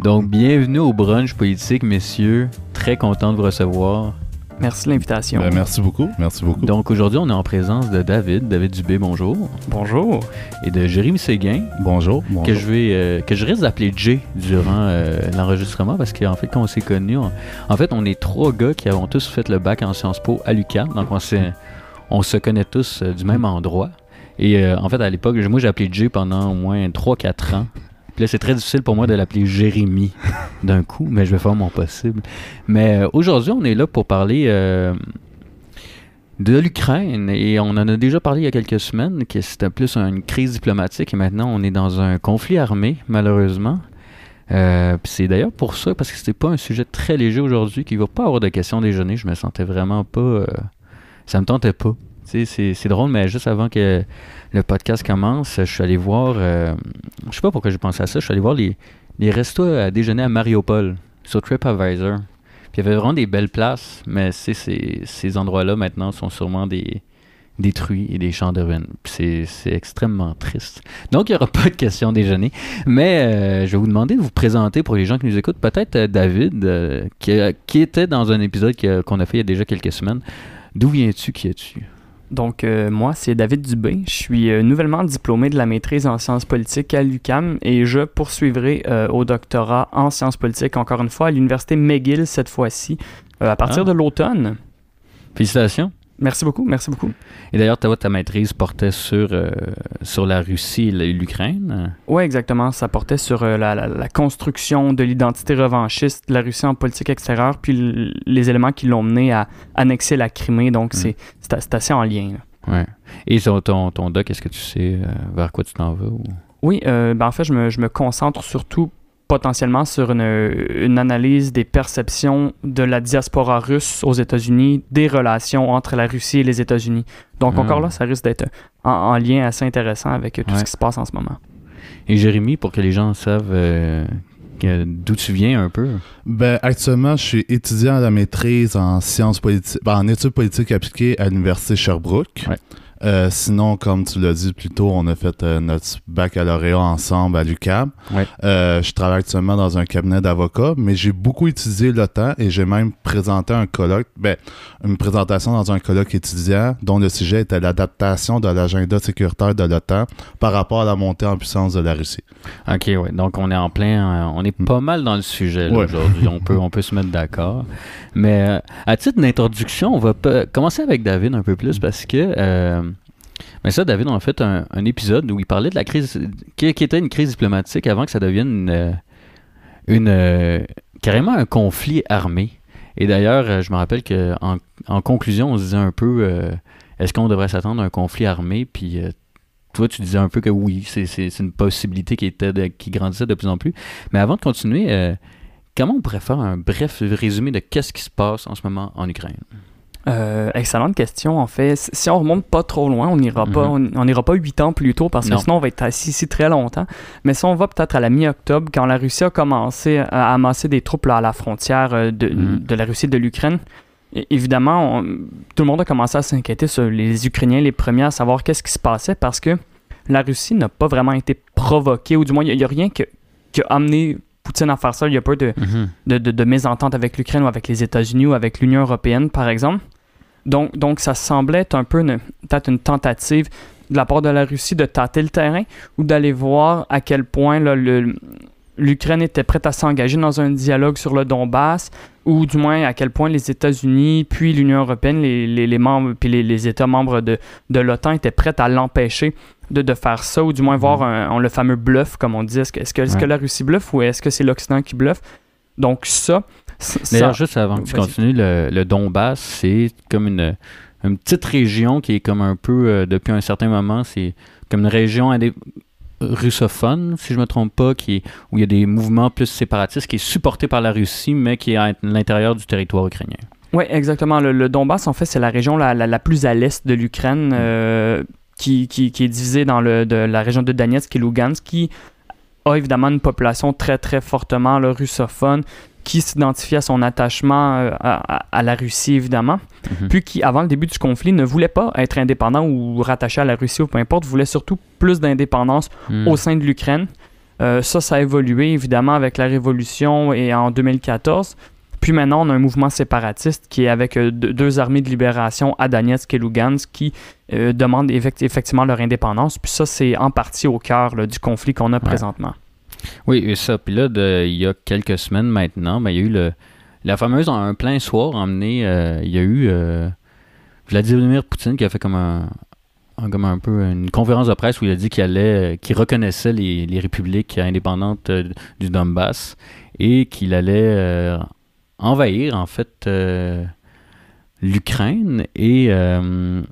Donc, bienvenue au brunch politique, messieurs. Très content de vous recevoir. Merci de l'invitation. Ben, merci beaucoup. Merci beaucoup. Donc, aujourd'hui, on est en présence de David, David Dubé, bonjour. Bonjour. Et de Jérémy Séguin, bonjour. bonjour. que je vais, euh, que je risque d'appeler Jay durant euh, l'enregistrement parce qu'en fait, quand on s'est connus, on- en fait, on est trois gars qui avons tous fait le bac en Sciences Po à l'UQAM. Donc, on, s'est- on se connaît tous euh, du même endroit. Et euh, en fait, à l'époque, moi, j'ai appelé Jay pendant au moins 3-4 ans. Puis là, c'est très difficile pour moi de l'appeler Jérémy d'un coup, mais je vais faire mon possible. Mais euh, aujourd'hui, on est là pour parler euh, de l'Ukraine et on en a déjà parlé il y a quelques semaines que c'était plus une crise diplomatique et maintenant on est dans un conflit armé, malheureusement. Euh, puis c'est d'ailleurs pour ça, parce que c'était pas un sujet très léger aujourd'hui, qu'il va pas avoir de questions déjeuner. Je me sentais vraiment pas. euh, ça me tentait pas. C'est drôle, mais juste avant que le podcast commence, je suis allé voir. euh, je sais pas pourquoi j'ai pensé à ça. Je suis allé voir les, les restos à déjeuner à Mariupol sur TripAdvisor. Puis il y avait vraiment des belles places, mais ces endroits-là maintenant sont sûrement des détruits et des champs de ruines. C'est extrêmement triste. Donc il n'y aura pas de question déjeuner. Mais euh, je vais vous demander de vous présenter pour les gens qui nous écoutent. Peut-être euh, David, qui, qui était dans un épisode qu'on a fait il y a déjà quelques semaines. D'où viens-tu? Qui es-tu? Donc, euh, moi, c'est David Dubé. Je suis euh, nouvellement diplômé de la maîtrise en sciences politiques à l'UCAM et je poursuivrai euh, au doctorat en sciences politiques, encore une fois, à l'université McGill cette fois-ci, à partir Ah. de l'automne. Félicitations. Merci beaucoup, merci beaucoup. Et d'ailleurs, ta, ta maîtrise portait sur, euh, sur la Russie et l'Ukraine? Oui, exactement. Ça portait sur euh, la, la- la construction de l'identité revanchiste de la Russie en politique extérieure, puis les éléments qui l'ont mené à annexer la Crimée. Donc, Mm. c'est assez en lien. là. Ouais. Et sur ton, ton doc, est-ce que tu sais euh, vers quoi tu t'en vas? ou- Oui, ben en fait, je me, je me concentre surtout potentiellement sur une, une analyse des perceptions de la diaspora russe aux États-Unis, des relations entre la Russie et les États-Unis. Donc Ah. encore là, ça risque d'être en, en lien assez intéressant avec tout Ouais. ce qui se passe en ce moment. Et Jérémy, pour que les gens savent euh, d'où tu viens un peu? Ben, actuellement, je suis étudiant à la maîtrise en sciences politiques, ben, en études politiques appliquées à l'Université Sherbrooke. Ouais. Euh, sinon, comme tu l'as dit plus tôt, on a fait euh, notre baccalauréat ensemble à. Ouais. Euh, je travaille actuellement dans un cabinet d'avocats, mais j'ai beaucoup étudié l'OTAN et j'ai même présenté un colloque, ben, une présentation dans un colloque étudiant dont le sujet était l'adaptation de l'agenda sécuritaire de l'OTAN par rapport à la montée en puissance de la Russie. Ok, ouais. Donc on est en plein, on est pas mal dans le sujet Ouais. aujourd'hui. On peut, on peut se mettre d'accord. Mais à titre d'introduction, on va commencer avec David un peu plus parce que, ben ça, David, on a fait un, épisode où il parlait de la crise, qui, était une crise diplomatique avant que ça devienne une, euh, une euh, carrément un conflit armé. Et d'ailleurs, euh, je me rappelle que en, conclusion, on se disait un peu, est-ce qu'on devrait s'attendre à un conflit armé? Puis toi, tu disais un peu que oui, c'est, une possibilité qui, était qui grandissait de plus en plus. Mais avant de continuer, comment on pourrait faire un bref résumé de qu'est-ce qui se passe en ce moment en Ukraine? Euh, excellente question, en fait. Si on remonte pas trop loin, on n'ira pas, on, on n'ira pas huit ans plus tôt parce que Non. sinon on va être assis ici très longtemps. Mais si on va peut-être à la mi-octobre, quand la Russie a commencé à amasser des troupes là, à la frontière euh, de, Mhm. de la Russie et de l'Ukraine, évidemment, on- tout le monde a commencé à s'inquiéter sur les Ukrainiens, les premiers, à savoir qu'est-ce qui se passait parce que la Russie n'a pas vraiment été provoquée, ou du moins, il n'y a, rien que- qui a amené Poutine à faire ça. Il n'y a pas de, de, de, de mésentente avec l'Ukraine ou avec les États-Unis ou avec l'Union européenne, par exemple. Donc, donc ça semblait être un peu une- peut-être une tentative de la part de la Russie de tâter le terrain ou d'aller voir à quel point là, le- l'Ukraine était prête à s'engager dans un dialogue sur le Donbass ou du moins à quel point les États-Unis puis l'Union européenne, les, les, les membres puis les, les États membres de, de l'OTAN étaient prêts à l'empêcher de, de faire ça ou du moins voir un- un- le fameux bluff, comme on dit. Est-ce que, est-ce que, est-ce que Ouais. la Russie bluffe ou est-ce que c'est l'Occident qui bluffe? Donc ça, D'ailleurs, juste avant que tu continues, le, le Donbass, c'est comme une, une petite région qui est comme un peu, euh, depuis un certain moment, c'est comme une région indé- russophone, si je me trompe pas, qui est- où il y a des mouvements plus séparatistes, qui est supporté par la Russie, mais qui est à l'intérieur du territoire ukrainien. Oui, exactement. Le, le Donbass, en fait, c'est la région la, la- la plus à l'est de l'Ukraine, euh, qui, qui- qui est divisée dans le, de la région de Donetsk et Lugansk, qui a évidemment une population très, très fortement là, russophone, qui s'identifie à son attachement euh, à, à- à la Russie, évidemment, Mhm. puis qui, avant le début du conflit, ne voulait pas être indépendant ou rattaché à la Russie ou peu importe, voulait surtout plus d'indépendance Hmm. au sein de l'Ukraine. Euh, ça, ça a évolué évidemment avec la Révolution et en 2014. Puis maintenant, on a un mouvement séparatiste qui est avec euh, deux, armées de libération à Donetsk et Lugansk qui euh, demandent effect- effectivement leur indépendance. Puis ça, c'est en partie au cœur là, du conflit qu'on a présentement. Oui, et ça. Puis là, de- il y a quelques semaines maintenant, ben, il y a eu le, la fameuse un plein soir emmené. euh, il y a eu euh, Vladimir Poutine qui a fait comme un, comme un peu une conférence de presse où il a dit qu'il allait, qu'il reconnaissait les, les républiques indépendantes du Donbass et qu'il allait euh, envahir en fait euh, l'Ukraine et euh,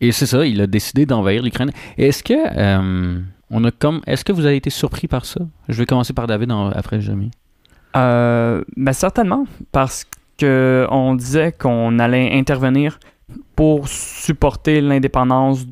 et c'est ça, il a décidé d'envahir l'Ukraine. Est-ce que euh, on a comme est-ce que vous avez été surpris par ça? Je vais commencer par David en- après Jérémy. Euh, ben certainement, parce que on disait qu'on allait intervenir pour supporter l'indépendance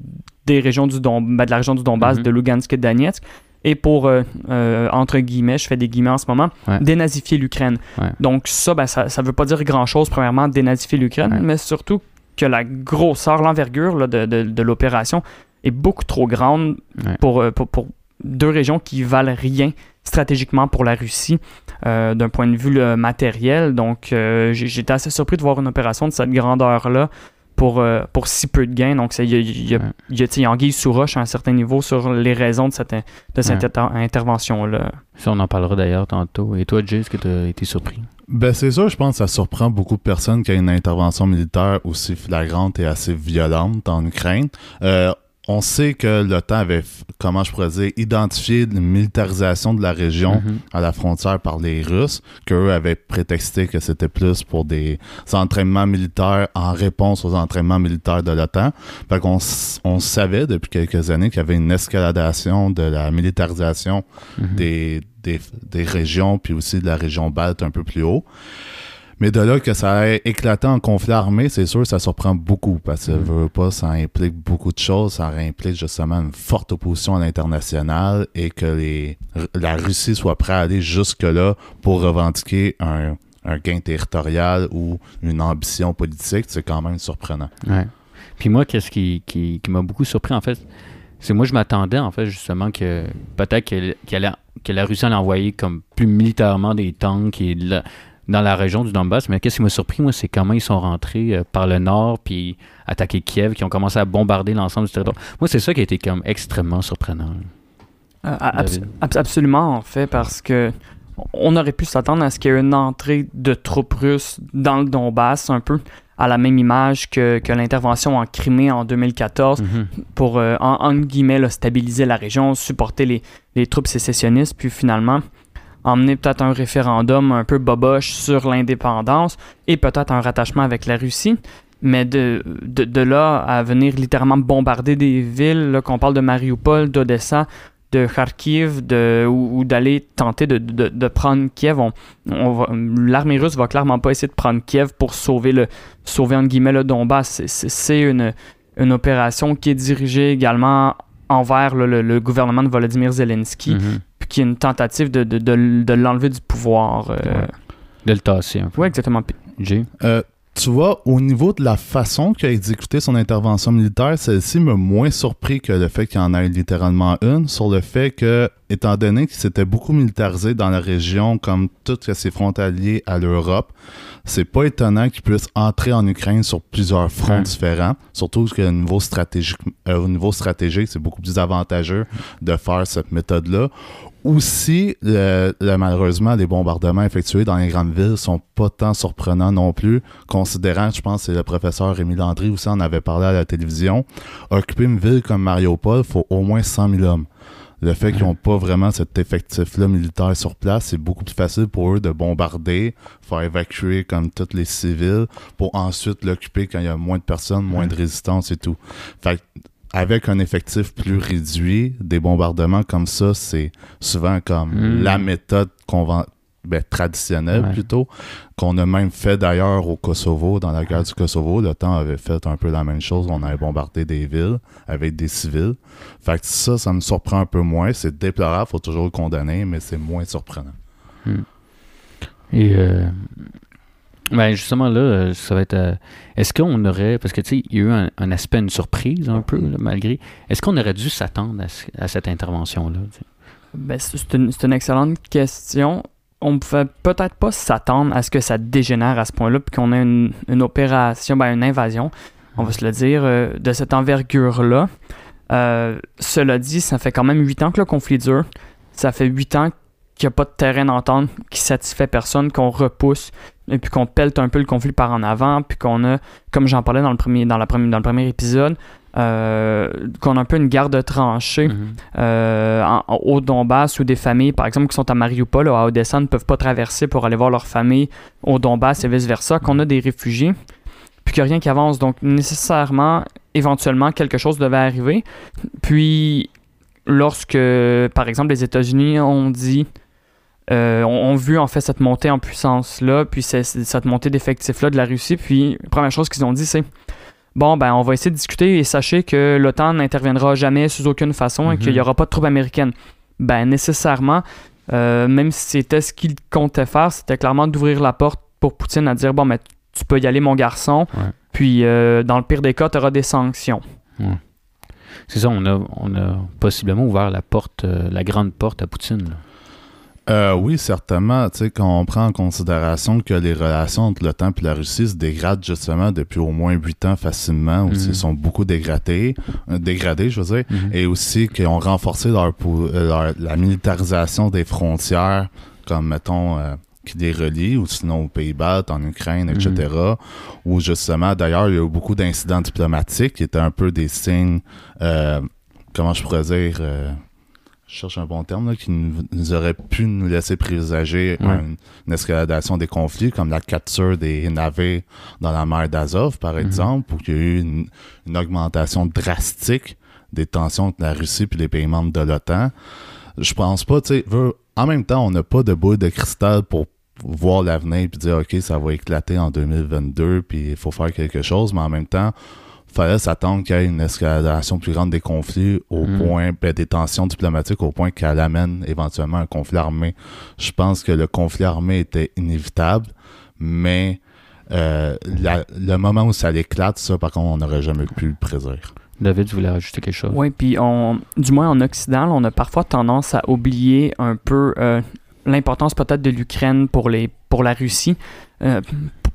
des régions du Don, ben, de la région du Donbass, Mhm. de Lugansk et de Donetsk, et pour, euh, euh, entre guillemets, je fais des guillemets en ce moment, Ouais. dénazifier l'Ukraine. Ouais. Donc ça, ben, ça ne veut pas dire grand-chose, premièrement, dénazifier l'Ukraine, Ouais. mais surtout que la grosseur, l'envergure là, de, de- de l'opération est beaucoup trop grande pour, euh, pour, pour deux régions qui valent rien stratégiquement pour la Russie euh, d'un point de vue là, matériel. Donc, j'étais assez surpris de voir une opération de cette grandeur-là pour, euh, pour si peu de gains. Donc, c'est- il y a, y a, Ouais. il y a, tu sais, il y a anguille sous roche à un certain niveau sur les raisons de cette, de cette Ouais. inter- intervention-là. Ça, on en parlera d'ailleurs tantôt. Et toi, Jay, est-ce que tu as été surpris? Ben c'est sûr, je pense que ça surprend beaucoup de personnes qu'il y ait une intervention militaire aussi flagrante et assez violente en Ukraine. Euh, on sait que l'OTAN avait, comment je pourrais dire, identifié une militarisation de la région Mhm. à la frontière par les Russes, qu'eux avaient prétexté que c'était plus pour des entraînements militaires en réponse aux entraînements militaires de l'OTAN. Fait qu'on on savait depuis quelques années qu'il y avait une escaladation de la militarisation Mhm. des, des, des régions, puis aussi de la région balte un peu plus haut. Mais de là que ça ait éclaté en conflit armé, c'est sûr, ça surprend beaucoup parce que, veut pas, ça implique beaucoup de choses. Ça implique justement une forte opposition à l'international et que les, la Russie soit prête à aller jusque-là pour revendiquer un, un gain territorial ou une ambition politique. C'est quand même surprenant. Ouais. Puis moi, qu'est-ce qui, qui, qui m'a beaucoup surpris, en fait, c'est moi, je m'attendais, en fait, justement, que peut-être que, qu'elle a- que la Russie allait envoyer comme plus militairement des tanks et de la- dans la région du Donbass. Mais qu'est-ce qui m'a surpris, moi, c'est comment ils sont rentrés euh, par le nord puis attaqué Kiev, qui ont commencé à bombarder l'ensemble du territoire. Moi, c'est ça qui a été comme extrêmement surprenant. Euh, abs- David. abs- absolument, en fait, parce que on aurait pu s'attendre à ce qu'il y ait une entrée de troupes russes dans le Donbass, un peu à la même image que, que l'intervention en Crimée en 2014 Mhm. pour, euh, en, guillemets, là, stabiliser la région, supporter les, les troupes sécessionnistes, puis finalement emmener peut-être un référendum un peu boboche sur l'indépendance et peut-être un rattachement avec la Russie. Mais de, là à venir littéralement bombarder des villes, qu'on parle de Mariupol, d'Odessa, de Kharkiv, de, ou, d'aller tenter de, prendre Kiev, l'armée russe va clairement pas essayer de prendre Kiev pour sauver le sauver entre guillemets le Donbass. C'est- une opération qui est dirigée également envers le, le- le gouvernement de Volodymyr Zelensky, Mhm. puis qui est une tentative de, de, de, de l'enlever du pouvoir. euh. Ouais. De le tasser un peu. Ouais, exactement. Euh, tu vois, au niveau de la façon qu'il a exécuté son intervention militaire, celle-ci m'a moins surpris que le fait qu'il y en ait littéralement une, sur le fait que, étant donné qu'il s'était beaucoup militarisé dans la région, comme tout ce qui est frontalier à l'Europe, c'est pas étonnant qu'il puisse entrer en Ukraine sur plusieurs fronts Ouais. différents, surtout qu'au niveau stratégique, euh, au niveau stratégique, c'est beaucoup plus avantageux de faire cette méthode-là. Aussi, le- le- malheureusement, les bombardements effectués dans les grandes villes sont pas tant surprenants non plus, considérant, je pense, c'est le professeur Rémi Landry aussi en avait parlé à la télévision. Occuper une ville comme Mariupol, il faut au moins 100 000 hommes. Le fait qu'ils n'ont pas vraiment cet effectif-là militaire sur place, c'est beaucoup plus facile pour eux de bombarder, faire évacuer comme tous les civils, pour ensuite l'occuper quand il y a moins de personnes, moins de résistance et tout. Fait que, avec un effectif plus réduit, des bombardements comme ça, c'est souvent comme Mm. la méthode conven- ben, traditionnelle Ouais. plutôt, qu'on a même fait d'ailleurs au Kosovo, dans la guerre du Kosovo. Le temps avait fait un peu la même chose. On avait bombardé des villes avec des civils. Fait que ça, ça me surprend un peu moins. C'est déplorable, faut toujours le condamner, mais c'est moins surprenant. Et euh, ben justement là, ça va être. euh, est-ce qu'on aurait. Parce que tu sais, il y a eu un, un aspect, une surprise un peu, là, malgré. Est-ce qu'on aurait dû s'attendre à, ce- à cette intervention-là? tu sais? Ben, c'est une, c'est une excellente question. On pouvait peut-être pas s'attendre à ce que ça dégénère à ce point-là, puis qu'on ait une, opération, ben, une invasion, on va se le dire, euh, de cette envergure-là. Euh, cela dit, ça fait quand même huit ans que le conflit dure. Ça fait huit ans qu'il n'y a pas de terrain d'entente qui satisfait personne, qu'on repousse, et puis qu'on pelte un peu le conflit par en avant, puis qu'on a, comme j'en parlais dans le premier, dans la première, dans le premier épisode, euh, qu'on a un peu une garde tranchée Mhm. euh, en- au Donbass ou des familles, par exemple, qui sont à Mariupol ou à Odessa, ne peuvent pas traverser pour aller voir leur famille au Donbass et vice-versa, qu'on a des réfugiés, puis qu'il n'y a rien qui avance. Donc, nécessairement, éventuellement, quelque chose devait arriver. Puis, lorsque, par exemple, les États-Unis ont dit, euh, ont, vu en fait cette montée en puissance-là, puis c'est- c'est- cette montée d'effectifs-là de la Russie, puis la première chose qu'ils ont dit, c'est Bon, ben, on va essayer de discuter et sachez que l'OTAN n'interviendra jamais sous aucune façon et Mhm. qu'il n'y aura pas de troupes américaines. Ben, nécessairement, euh, même si c'était ce qu'il comptait faire, c'était clairement d'ouvrir la porte pour Poutine à dire Bon, ben, tu peux y aller, mon garçon, Ouais. puis euh, dans le pire des cas, tu auras des sanctions. C'est ça, on a, on a possiblement ouvert la porte, euh, la grande porte à Poutine. là. Euh, oui, certainement. Tu sais, quand on prend en considération que les relations entre l'OTAN et la Russie se dégradent justement depuis au moins huit ans facilement, ou Mhm. s'ils sont beaucoup dégradés, euh, dégradés, je veux dire, et aussi qu'ils ont renforcé leur, euh, leur- la militarisation des frontières, comme mettons euh, qui les relient, ou sinon aux Pays-Bas, en Ukraine, etc. Où justement, d'ailleurs, il y a eu beaucoup d'incidents diplomatiques qui étaient un peu des signes, euh, comment je pourrais dire, euh, je cherche un bon terme, là, qui nous, nous aurait pu nous laisser présager Ouais. une escaladation des conflits, comme la capture des navires dans la mer d'Azov, par Mhm. exemple, où il y a eu une, une augmentation drastique des tensions entre la Russie et les pays membres de l'OTAN. Je pense pas, tu sais, en même temps, on n'a pas de boule de cristal pour voir l'avenir puis dire, OK, ça va éclater en 2022 puis il faut faire quelque chose, mais en même temps, fallait s'attendre qu'il y ait une escalation plus grande des conflits au Mm. point, ben, des tensions diplomatiques au point qu'elle amène éventuellement un conflit armé. Je pense que le conflit armé était inévitable, mais euh, la- le moment où ça l'éclate, ça, par contre, on n'aurait jamais pu le prédire. David, tu voulais rajouter quelque chose? Oui, puis on, du moins en Occident, là, on a parfois tendance à oublier un peu euh, l'importance peut-être de l'Ukraine pour, les, pour la Russie. Euh,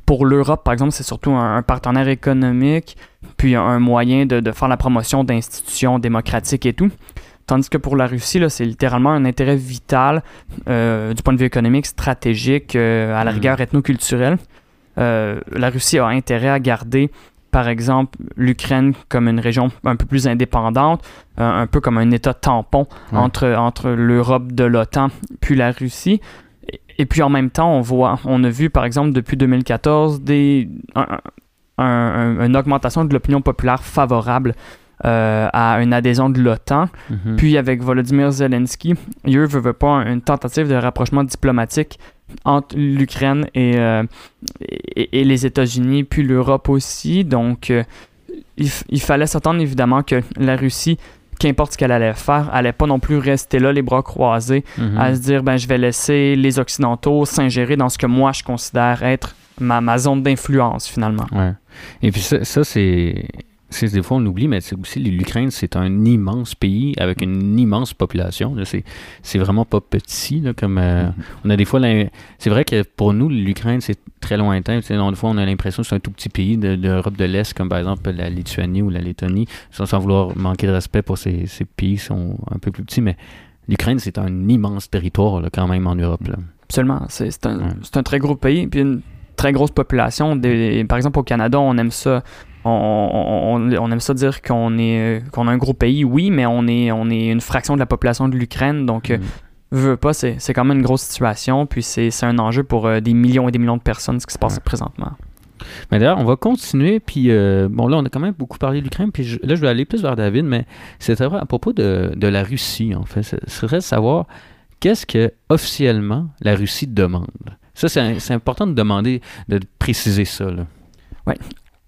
pour l'Europe, par exemple, c'est surtout un, un partenaire économique, puis un moyen de, de faire la promotion d'institutions démocratiques et tout. Tandis que pour la Russie, là, c'est littéralement un intérêt vital euh, du point de vue économique, stratégique, euh, à la Mhm. rigueur ethno-culturel. Euh, la Russie a intérêt à garder, par exemple, l'Ukraine comme une région un peu plus indépendante, euh, un peu comme un État tampon Ouais. entre, entre l'Europe de l'OTAN puis la Russie. Et, et puis en même temps, on voit, on a vu par exemple depuis 2014 des, un- un- un- une augmentation de l'opinion populaire favorable euh, à une adhésion de l'OTAN. Mhm. Puis avec Volodymyr Zelensky, il eu, veut, veut pas, une tentative de rapprochement diplomatique entre l'Ukraine et, euh, et, et les États-Unis, puis l'Europe aussi. Donc, euh, il fallait s'attendre évidemment que la Russie, qu'importe ce qu'elle allait faire, allait pas non plus rester là, les bras croisés, Mhm. à se dire, ben, je vais laisser les Occidentaux s'ingérer dans ce que moi, je considère être ma, ma zone d'influence, finalement. Ouais. Et puis ça, ça, c'est. c'est- Des fois, on oublie, mais c'est aussi l'Ukraine, c'est un immense pays avec une immense population. C'est, c'est vraiment pas petit. Là, comme, euh, On a des fois. C'est vrai que pour nous, l'Ukraine, c'est très lointain. Des fois, on a l'impression que c'est un tout petit pays de- d'Europe de, l'Est, comme par exemple la Lituanie ou la Lettonie, sans, sans vouloir manquer de respect pour ces, ces pays qui sont un peu plus petits. Mais l'Ukraine, c'est un immense territoire là, quand même en Europe. là. Absolument. C'est c'est un, Ouais. c'est un très gros pays, puis une très grosse population. Des- par exemple, au Canada, on aime ça. On, on- on- on aime ça dire qu'on est qu'on a un gros pays, oui, mais on est, on est une fraction de la population de l'Ukraine. Donc, euh, Mhm. veux, pas, c'est c'est quand même une grosse situation. Puis c'est c'est un enjeu pour euh, des millions et des millions de personnes, ce qui se passe Ouais. présentement. Mais d'ailleurs, on va continuer. Puis, euh, bon, là, on a quand même beaucoup parlé de l'Ukraine. Puis je- là, je vais aller plus vers David, mais c'est à propos de, de la Russie, en fait. Ce serait de savoir qu'est-ce que officiellement la Russie demande. Ça, c'est important de demander, de préciser ça. Là.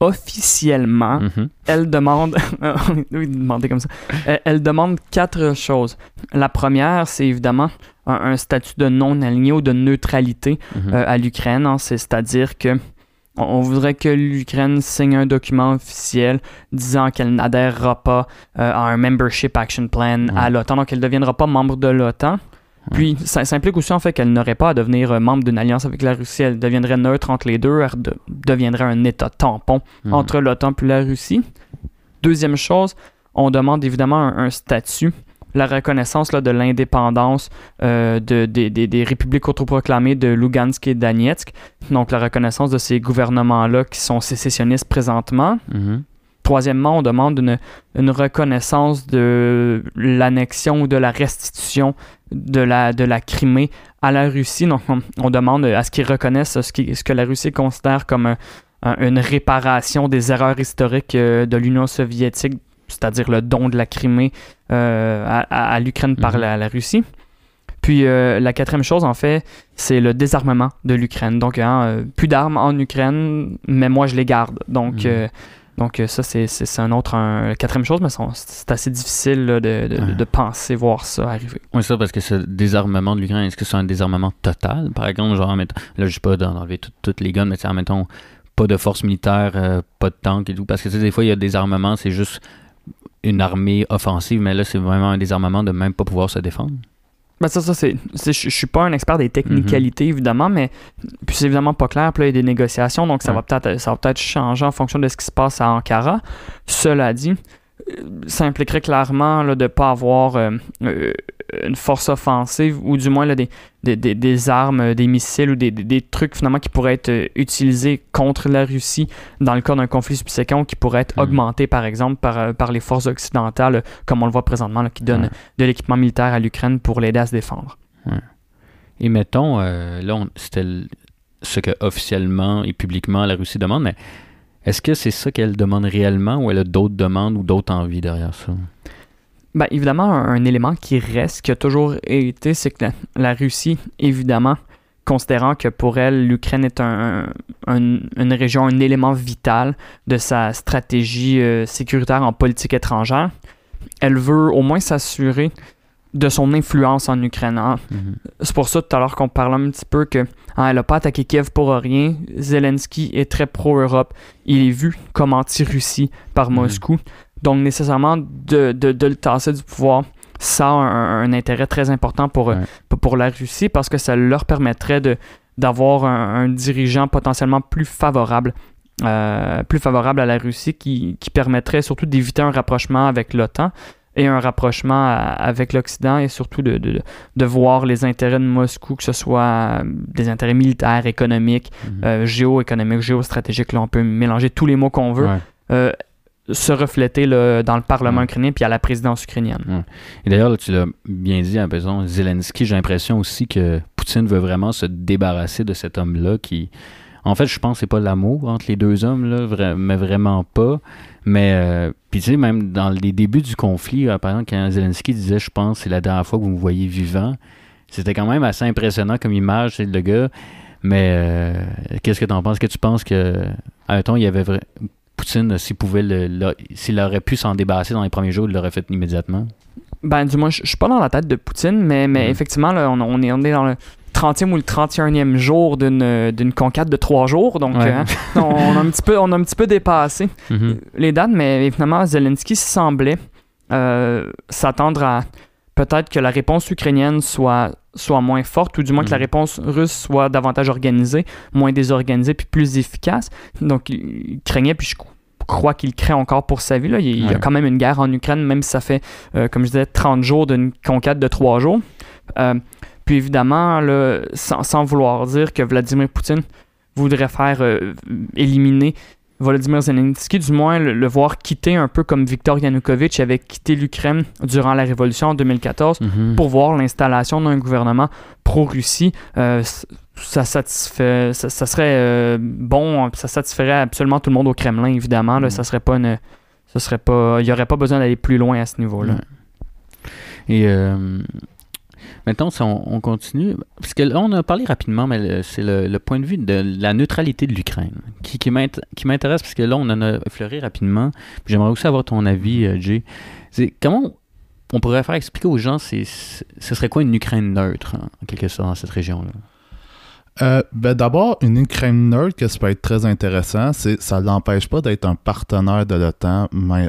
Officiellement, Mhm. elle demande, oui, demander comme ça, elle, elle demande quatre choses. La première, c'est évidemment un, un statut de non-aligné ou de neutralité Mhm. euh, à l'Ukraine. hein. C'est- C'est-à-dire que on, voudrait que l'Ukraine signe un document officiel disant qu'elle n'adhérera pas euh, à un Membership Action Plan à l'OTAN, donc elle ne deviendra pas membre de l'OTAN. Puis ça, ça implique aussi en fait qu'elle n'aurait pas à devenir euh, membre d'une alliance avec la Russie, elle deviendrait neutre entre les deux, elle de- deviendrait un État tampon Mhm. entre l'OTAN puis la Russie. Deuxième chose, on demande évidemment un, un statut, la reconnaissance là, de l'indépendance euh, de, des républiques autoproclamées de Lugansk et Donetsk, donc la reconnaissance de ces gouvernements-là qui sont sécessionnistes présentement. Mhm. Troisièmement, on demande une, une reconnaissance de l'annexion ou de la restitution de la, de la Crimée à la Russie. Donc, on, on demande à ce qu'ils reconnaissent ce, qui- ce que la Russie considère comme un- un- une réparation des erreurs historiques euh, de l'Union soviétique, c'est-à-dire le don de la Crimée euh, à, l'Ukraine par Mhm. la, la Russie. Puis euh, la quatrième chose, en fait, c'est le désarmement de l'Ukraine. Donc, hein, plus d'armes en Ukraine, mais moi, je les garde. Donc, Mhm. euh, donc euh, ça, c'est, un autre, un, quatrième chose, mais c'est assez difficile là, de, de, Ouais. de penser voir ça arriver. Oui, ça, parce que ce désarmement de l'Ukraine, est-ce que c'est un désarmement total, par exemple, genre, mettons, là, je sais pas d'enlever tout- toutes les guns, mais mettons, pas de force militaire, euh, pas de tanks et tout, parce que tu sais, des fois, il y a des armements, c'est juste une armée offensive, mais là, c'est vraiment un désarmement de même pas pouvoir se défendre. Ben ça, ça c'est, je suis pas un expert des technicalités, évidemment, mais puis c'est évidemment pas clair. Puis là, il y a des négociations, donc ça, Ouais. va peut-être, ça va peut-être changer en fonction de ce qui se passe à Ankara. Cela dit, ça impliquerait clairement là, de ne pas avoir euh, euh, une force offensive ou du moins là, des, des, des- des armes, euh, des missiles ou des, des- trucs finalement qui pourraient être euh, utilisés contre la Russie dans le cas d'un conflit subséquent ou qui pourraient être Mhm. augmentés par exemple par, euh, par les forces occidentales, euh, comme on le voit présentement, là, qui donnent de l'équipement militaire à l'Ukraine pour l'aider à se défendre. Et mettons, euh, là, c'était ce que officiellement et publiquement la Russie demande, mais est-ce que c'est ça qu'elle demande réellement ou elle a d'autres demandes ou d'autres envies derrière ça? Ben, évidemment, un, élément qui reste, qui a toujours été, c'est que la, Russie, évidemment, considérant que pour elle, l'Ukraine est un- une région, un élément vital de sa stratégie euh, sécuritaire en politique étrangère, elle veut au moins s'assurer de son influence en Ukraine. hein. Mhm. C'est pour ça tout à l'heure qu'on parlait un petit peu que hein, elle n'a pas attaqué Kiev pour rien. Zelensky est très pro-Europe. Il est vu comme anti-Russie par Mhm. Moscou. Donc nécessairement de, de, de le tasser du pouvoir, ça a un, un intérêt très important pour, euh, Ouais. pour- pour la Russie parce que ça leur permettrait de d'avoir un, un dirigeant potentiellement plus favorable. euh, plus favorable à la Russie qui, qui permettrait surtout d'éviter un rapprochement avec l'OTAN et un rapprochement à- avec l'Occident et surtout de, de, de voir les intérêts de Moscou, que ce soit euh, des intérêts militaires, économiques, Mhm. euh, géoéconomiques, géostratégiques, là on peut mélanger tous les mots qu'on veut, Ouais. euh, se refléter dans le Parlement ukrainien puis à la présidence ukrainienne. Et d'ailleurs, là, tu l'as bien dit, à raison, Zelensky, j'ai l'impression aussi que Poutine veut vraiment se débarrasser de cet homme-là qui. En fait, je pense que c'est pas l'amour entre les deux hommes, là, vra- mais vraiment pas. Mais, euh, puis tu sais, même dans les débuts du conflit, euh, par exemple, quand Zelensky disait, je pense, c'est la dernière fois que vous me voyez vivant, c'était quand même assez impressionnant comme image, c'est le gars. Mais euh, qu'est-ce que tu en penses? Est-ce que tu penses que, à un temps, il y avait vrai... Poutine, s'il pouvait s'il aurait pu s'en débarrasser dans les premiers jours, il l'aurait fait immédiatement? Ben, du moins, je je suis pas dans la tête de Poutine, mais, mais Mhm. effectivement, là, on, on est, on est dans le 30e ou le 31e jour d'une euh, d'une conquête de trois jours, donc Ouais. euh, on, a un petit peu, on a un petit peu dépassé Mhm. les dates, mais évidemment, Zelensky semblait euh, s'attendre à peut-être que la réponse ukrainienne soit, soit moins forte, ou du moins que la Mhm. réponse russe soit davantage organisée, moins désorganisée, puis plus efficace. Donc, il craignait, puis je cro- crois qu'il craint encore pour sa vie. Là. Il, y a quand même une guerre en Ukraine, même si ça fait, euh, comme je disais, 30 jours d'une conquête de 3 jours. Euh, puis évidemment, là, sans, sans vouloir dire que Vladimir Poutine voudrait faire euh, éliminer Volodymyr Zelensky, du moins le, le voir quitter un peu comme Viktor Yanukovych avait quitté l'Ukraine durant la révolution en 2014 Mhm. pour voir l'installation d'un gouvernement pro-Russie. Euh, ça, satisfait, ça, ça serait euh, bon, ça satisferait absolument tout le monde au Kremlin, évidemment. Là, Mhm. Ça serait pas une. Ça serait pas. Il n'y aurait pas besoin d'aller plus loin à ce niveau-là. Et maintenant, on, on continue, parce que là, on a parlé rapidement, mais c'est le, point de vue de la neutralité de l'Ukraine qui, qui m'int- qui m'intéresse, parce que là, on en a effleuré rapidement. J'aimerais aussi avoir ton avis, euh, Jay. Comment on pourrait faire expliquer aux gens, ce serait quoi une Ukraine neutre, en quelque sorte, dans cette région-là? Euh, ben D'abord, une Ukraine neutre, que ça peut être très intéressant, c'est ça l'empêche pas d'être un partenaire de l'OTAN,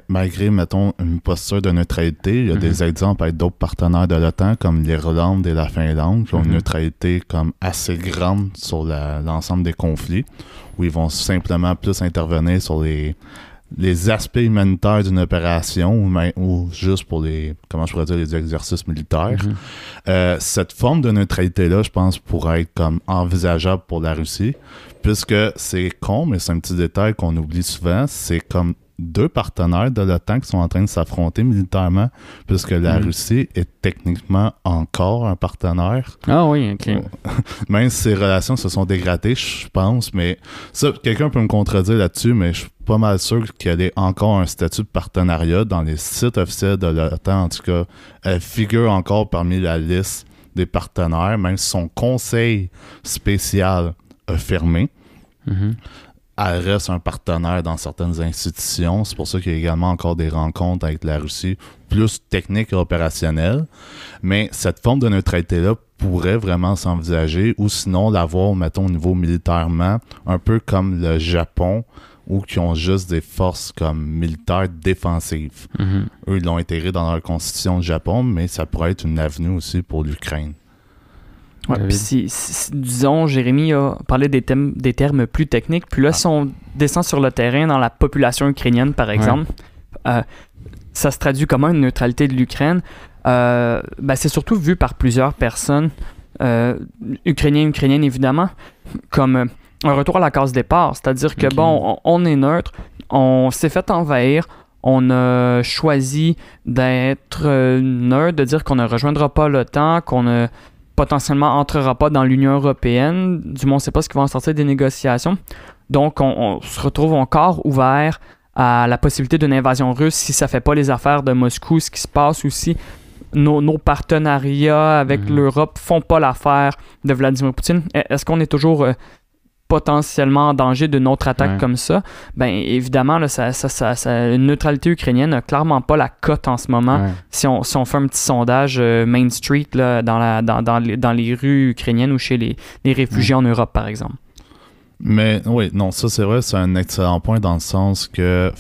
malgré, mettons, une posture de neutralité. Il y a des Mhm. exemples avec d'autres partenaires de l'OTAN, comme l'Irlande et la Finlande, qui ont une Mhm. neutralité comme assez grande sur l'ensemble des conflits, où ils vont simplement plus intervenir sur les, les aspects humanitaires d'une opération, ou, même- ou juste pour les, comment je pourrais dire, les exercices militaires. Mhm. Euh, cette forme de neutralité-là, je pense, pourrait être comme envisageable pour la Russie, puisque c'est con, mais c'est un petit détail qu'on oublie souvent, c'est comme deux partenaires de l'OTAN qui sont en train de s'affronter militairement, puisque la Mhm. Russie est techniquement encore un partenaire, Ah oui, ok. même si ces relations se sont dégradées, je pense, mais ça, quelqu'un peut me contredire là-dessus, mais je suis pas mal sûr qu'elle ait encore un statut de partenariat dans les sites officiels de l'OTAN. En tout cas, elle figure encore parmi la liste des partenaires, même si son conseil spécial a fermé. Mhm. Elle reste un partenaire dans certaines institutions. C'est pour ça qu'il y a également encore des rencontres avec la Russie, plus techniques et opérationnelles. Mais cette forme de neutralité-là pourrait vraiment s'envisager, ou sinon l'avoir, mettons, au niveau militairement, un peu comme le Japon, ou qui ont juste des forces comme militaires défensives. Mhm. Eux, ils l'ont intégré dans leur constitution du Japon, mais ça pourrait être une avenue aussi pour l'Ukraine. Ouais, si, si- disons, Jérémy a parlé des, thèmes, des termes plus techniques, puis là, Ah. si on descend sur le terrain dans la population ukrainienne, par exemple, euh, ça se traduit comment une neutralité de l'Ukraine? Euh, ben, C'est surtout vu par plusieurs personnes, euh, ukrainiens, ukrainiennes évidemment, comme euh, un retour à la case départ. C'est-à-dire que, bon, on, on est neutre, on s'est fait envahir, on a choisi d'être neutre, de dire qu'on ne rejoindra pas l'OTAN, qu'on ne potentiellement entrera pas dans l'Union européenne. Du moins, on ne sait pas ce qui va en sortir des négociations. Donc, on, on se retrouve encore ouvert à la possibilité d'une invasion russe si ça fait pas les affaires de Moscou, ce qui se passe aussi. Nos, nos partenariats avec Mhm. l'Europe font pas l'affaire de Vladimir Poutine. E- Est-ce qu'on est toujours euh, potentiellement en danger d'une autre attaque Ouais. comme ça? Ben évidemment, là, ça, ça, ça, ça- une neutralité ukrainienne n'a clairement pas la cote en ce moment Ouais. si on, si on fait un petit sondage euh, Main Street là, dans, la, dans, dans, les, dans les rues ukrainiennes ou chez les, les réfugiés en Europe, par exemple. Mais oui, non, ça c'est vrai, c'est un excellent point dans le sens que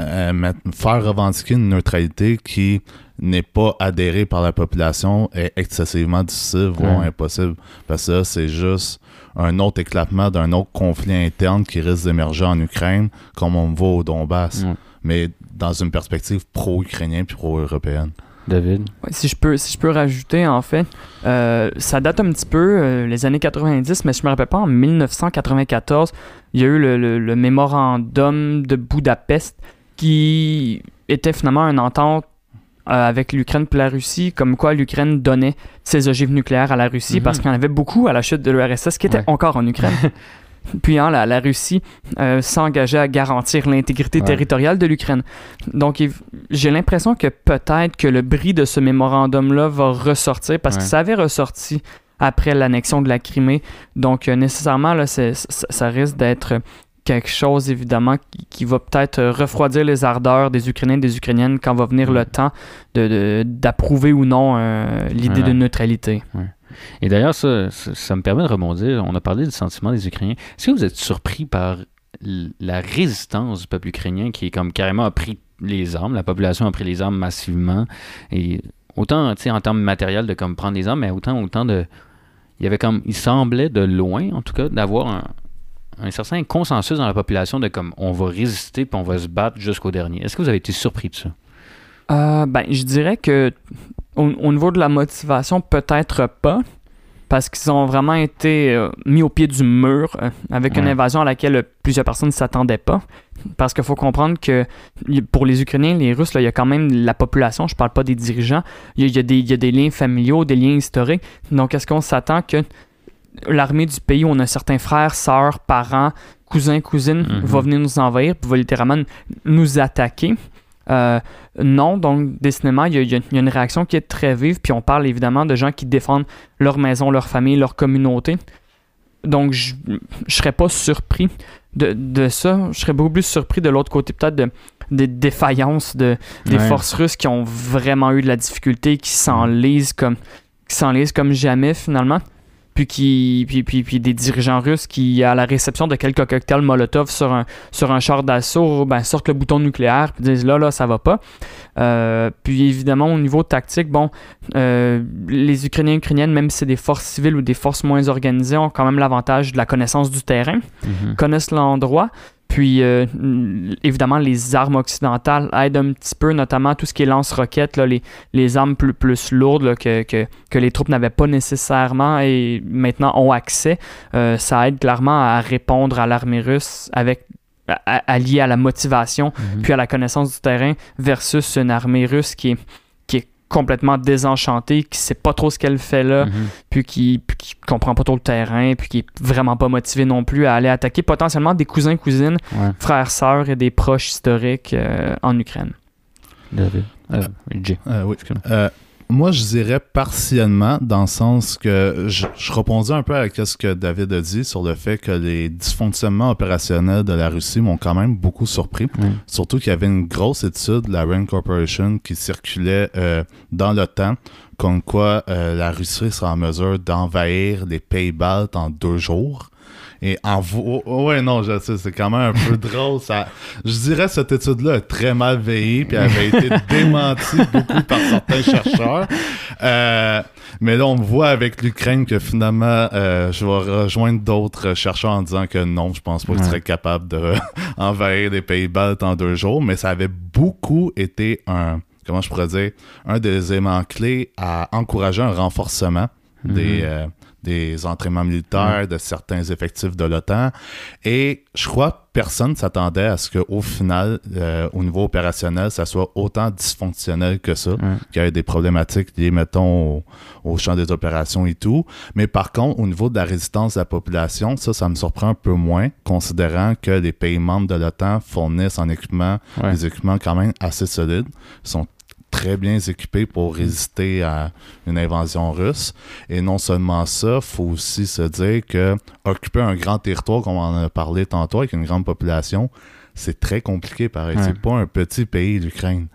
euh, mettre- faire revendiquer une neutralité qui n'est pas adhérée par la population est excessivement difficile, voire Ouais. impossible. Parce que là, c'est juste un autre éclatement d'un autre conflit interne qui risque d'émerger en Ukraine, comme on voit au Donbass, Ouais. mais dans une perspective pro-ukrainienne puis pro-européenne. David? Ouais, si, je peux, si je peux rajouter, en fait, euh, ça date un petit peu, euh, les années 90, mais je me rappelle pas, en 1994, il y a eu le, le- le mémorandum de Budapest qui était finalement une entente avec l'Ukraine et la Russie, comme quoi l'Ukraine donnait ses ogives nucléaires à la Russie Mhm. parce qu'il y en avait beaucoup à la chute de l'URSS qui était Ouais. encore en Ukraine. Puis hein, la, la Russie euh, s'engageait à garantir l'intégrité Ouais. territoriale de l'Ukraine. Donc j'ai l'impression que peut-être que le bris de ce mémorandum-là va ressortir parce que ça avait ressorti après l'annexion de la Crimée. Donc euh, nécessairement, là, ça risque d'être quelque chose évidemment qui, qui va peut-être euh, refroidir les ardeurs des Ukrainiens et des Ukrainiennes quand va venir le temps de- de- d'approuver ou non euh, l'idée Ouais. de neutralité. Et d'ailleurs, ça, ça, ça me permet de rebondir. On a parlé du sentiment des Ukrainiens. Est-ce que vous êtes surpris par la résistance du peuple ukrainien qui est comme carrément a pris les armes, la population a pris les armes massivement et autant en termes matériels de comme prendre les armes, mais autant autant de il y avait comme il semblait de loin en tout cas d'avoir un, un certain consensus dans la population de comme on va résister puis on va se battre jusqu'au dernier. Est-ce que vous avez été surpris de ça? Euh, ben, je dirais que au, au niveau de la motivation, peut-être pas, parce qu'ils ont vraiment été euh, mis au pied du mur euh, avec une invasion à laquelle plusieurs personnes ne s'attendaient pas. Parce qu'il faut comprendre que pour les Ukrainiens, les Russes, il y a quand même la population, je parle pas des dirigeants, y y il y a des liens familiaux, des liens historiques. Donc, est-ce qu'on s'attend que l'armée du pays où on a certains frères, sœurs, parents, cousins, cousines, Mhm. va venir nous envahir, puis va littéralement nous attaquer? Euh, non, donc décidément, il y, a, y y une réaction qui est très vive, puis on parle évidemment de gens qui défendent leur maison, leur famille, leur communauté. Donc, je ne serais pas surpris de, de ça. Je serais beaucoup plus surpris de l'autre côté, peut-être de, des défaillances de, des Ouais. forces russes qui ont vraiment eu de la difficulté, qui s'enlisent comme, qui s'enlisent comme jamais finalement. Puis, qui, puis, puis, puis des dirigeants russes qui, à la réception de quelques cocktails Molotov sur un, sur un char d'assaut, ben, sortent le bouton nucléaire puis disent là, là, ça va pas. Euh, puis évidemment, au niveau tactique, bon, euh, les Ukrainiens et Ukrainiennes, même si c'est des forces civiles ou des forces moins organisées, ont quand même l'avantage de la connaissance du terrain, Mhm. connaissent l'endroit. Puis, euh, évidemment, les armes occidentales aident un petit peu, notamment tout ce qui est lance-roquettes, les, les armes plus, plus lourdes là, que, que, que les troupes n'avaient pas nécessairement et maintenant ont accès. Euh, ça aide clairement à répondre à l'armée russe avec à- allié à la motivation Mhm. puis à la connaissance du terrain versus une armée russe qui est complètement désenchantée, qui sait pas trop ce qu'elle fait là, Mhm. puis qui, puis qui comprend pas trop le terrain, puis qui est vraiment pas motivée non plus à aller attaquer potentiellement des cousins, cousines, Ouais, frères, sœurs et des proches historiques euh, en Ukraine. David. Euh. Euh, oui. Moi, je dirais partiellement, dans le sens que je, je répondais un peu à ce que David a dit sur le fait que les dysfonctionnements opérationnels de la Russie m'ont quand même beaucoup surpris. Surtout qu'il y avait une grosse étude, la Rand Corporation, qui circulait euh, dans le temps, comme quoi euh, la Russie sera en mesure d'envahir les pays baltes en deux jours. Et en vo- oh, ouais non je sais c'est quand même un peu drôle ça je dirais que cette étude là est très mal veillée puis avait été démentie beaucoup par certains chercheurs Euh, mais là on voit avec l'Ukraine que finalement euh, je vais rejoindre d'autres chercheurs en disant que non je pense pas que Ouais. je serais capable de les pays baltes en deux jours mais ça avait beaucoup été un comment je pourrais dire un des éléments clés à encourager un renforcement des, Mhm. euh, des entraînements militaires de certains effectifs de l'OTAN. Et je crois que personne s'attendait à ce qu'au final, euh, au niveau opérationnel, ça soit autant dysfonctionnel que ça, qu'il y ait des problématiques liées, mettons, au, au champ des opérations et tout. Mais par contre, au niveau de la résistance de la population, ça, ça me surprend un peu moins, considérant que les pays membres de l'OTAN fournissent en équipement Ouais. des équipements quand même assez solides. Sont très bien équipés pour résister à une invasion russe. Et non seulement ça, faut aussi se dire que occuper un grand territoire, comme on en a parlé tantôt, avec une grande population, c'est très compliqué pareil. Ouais. C'est pas un petit pays, l'Ukraine.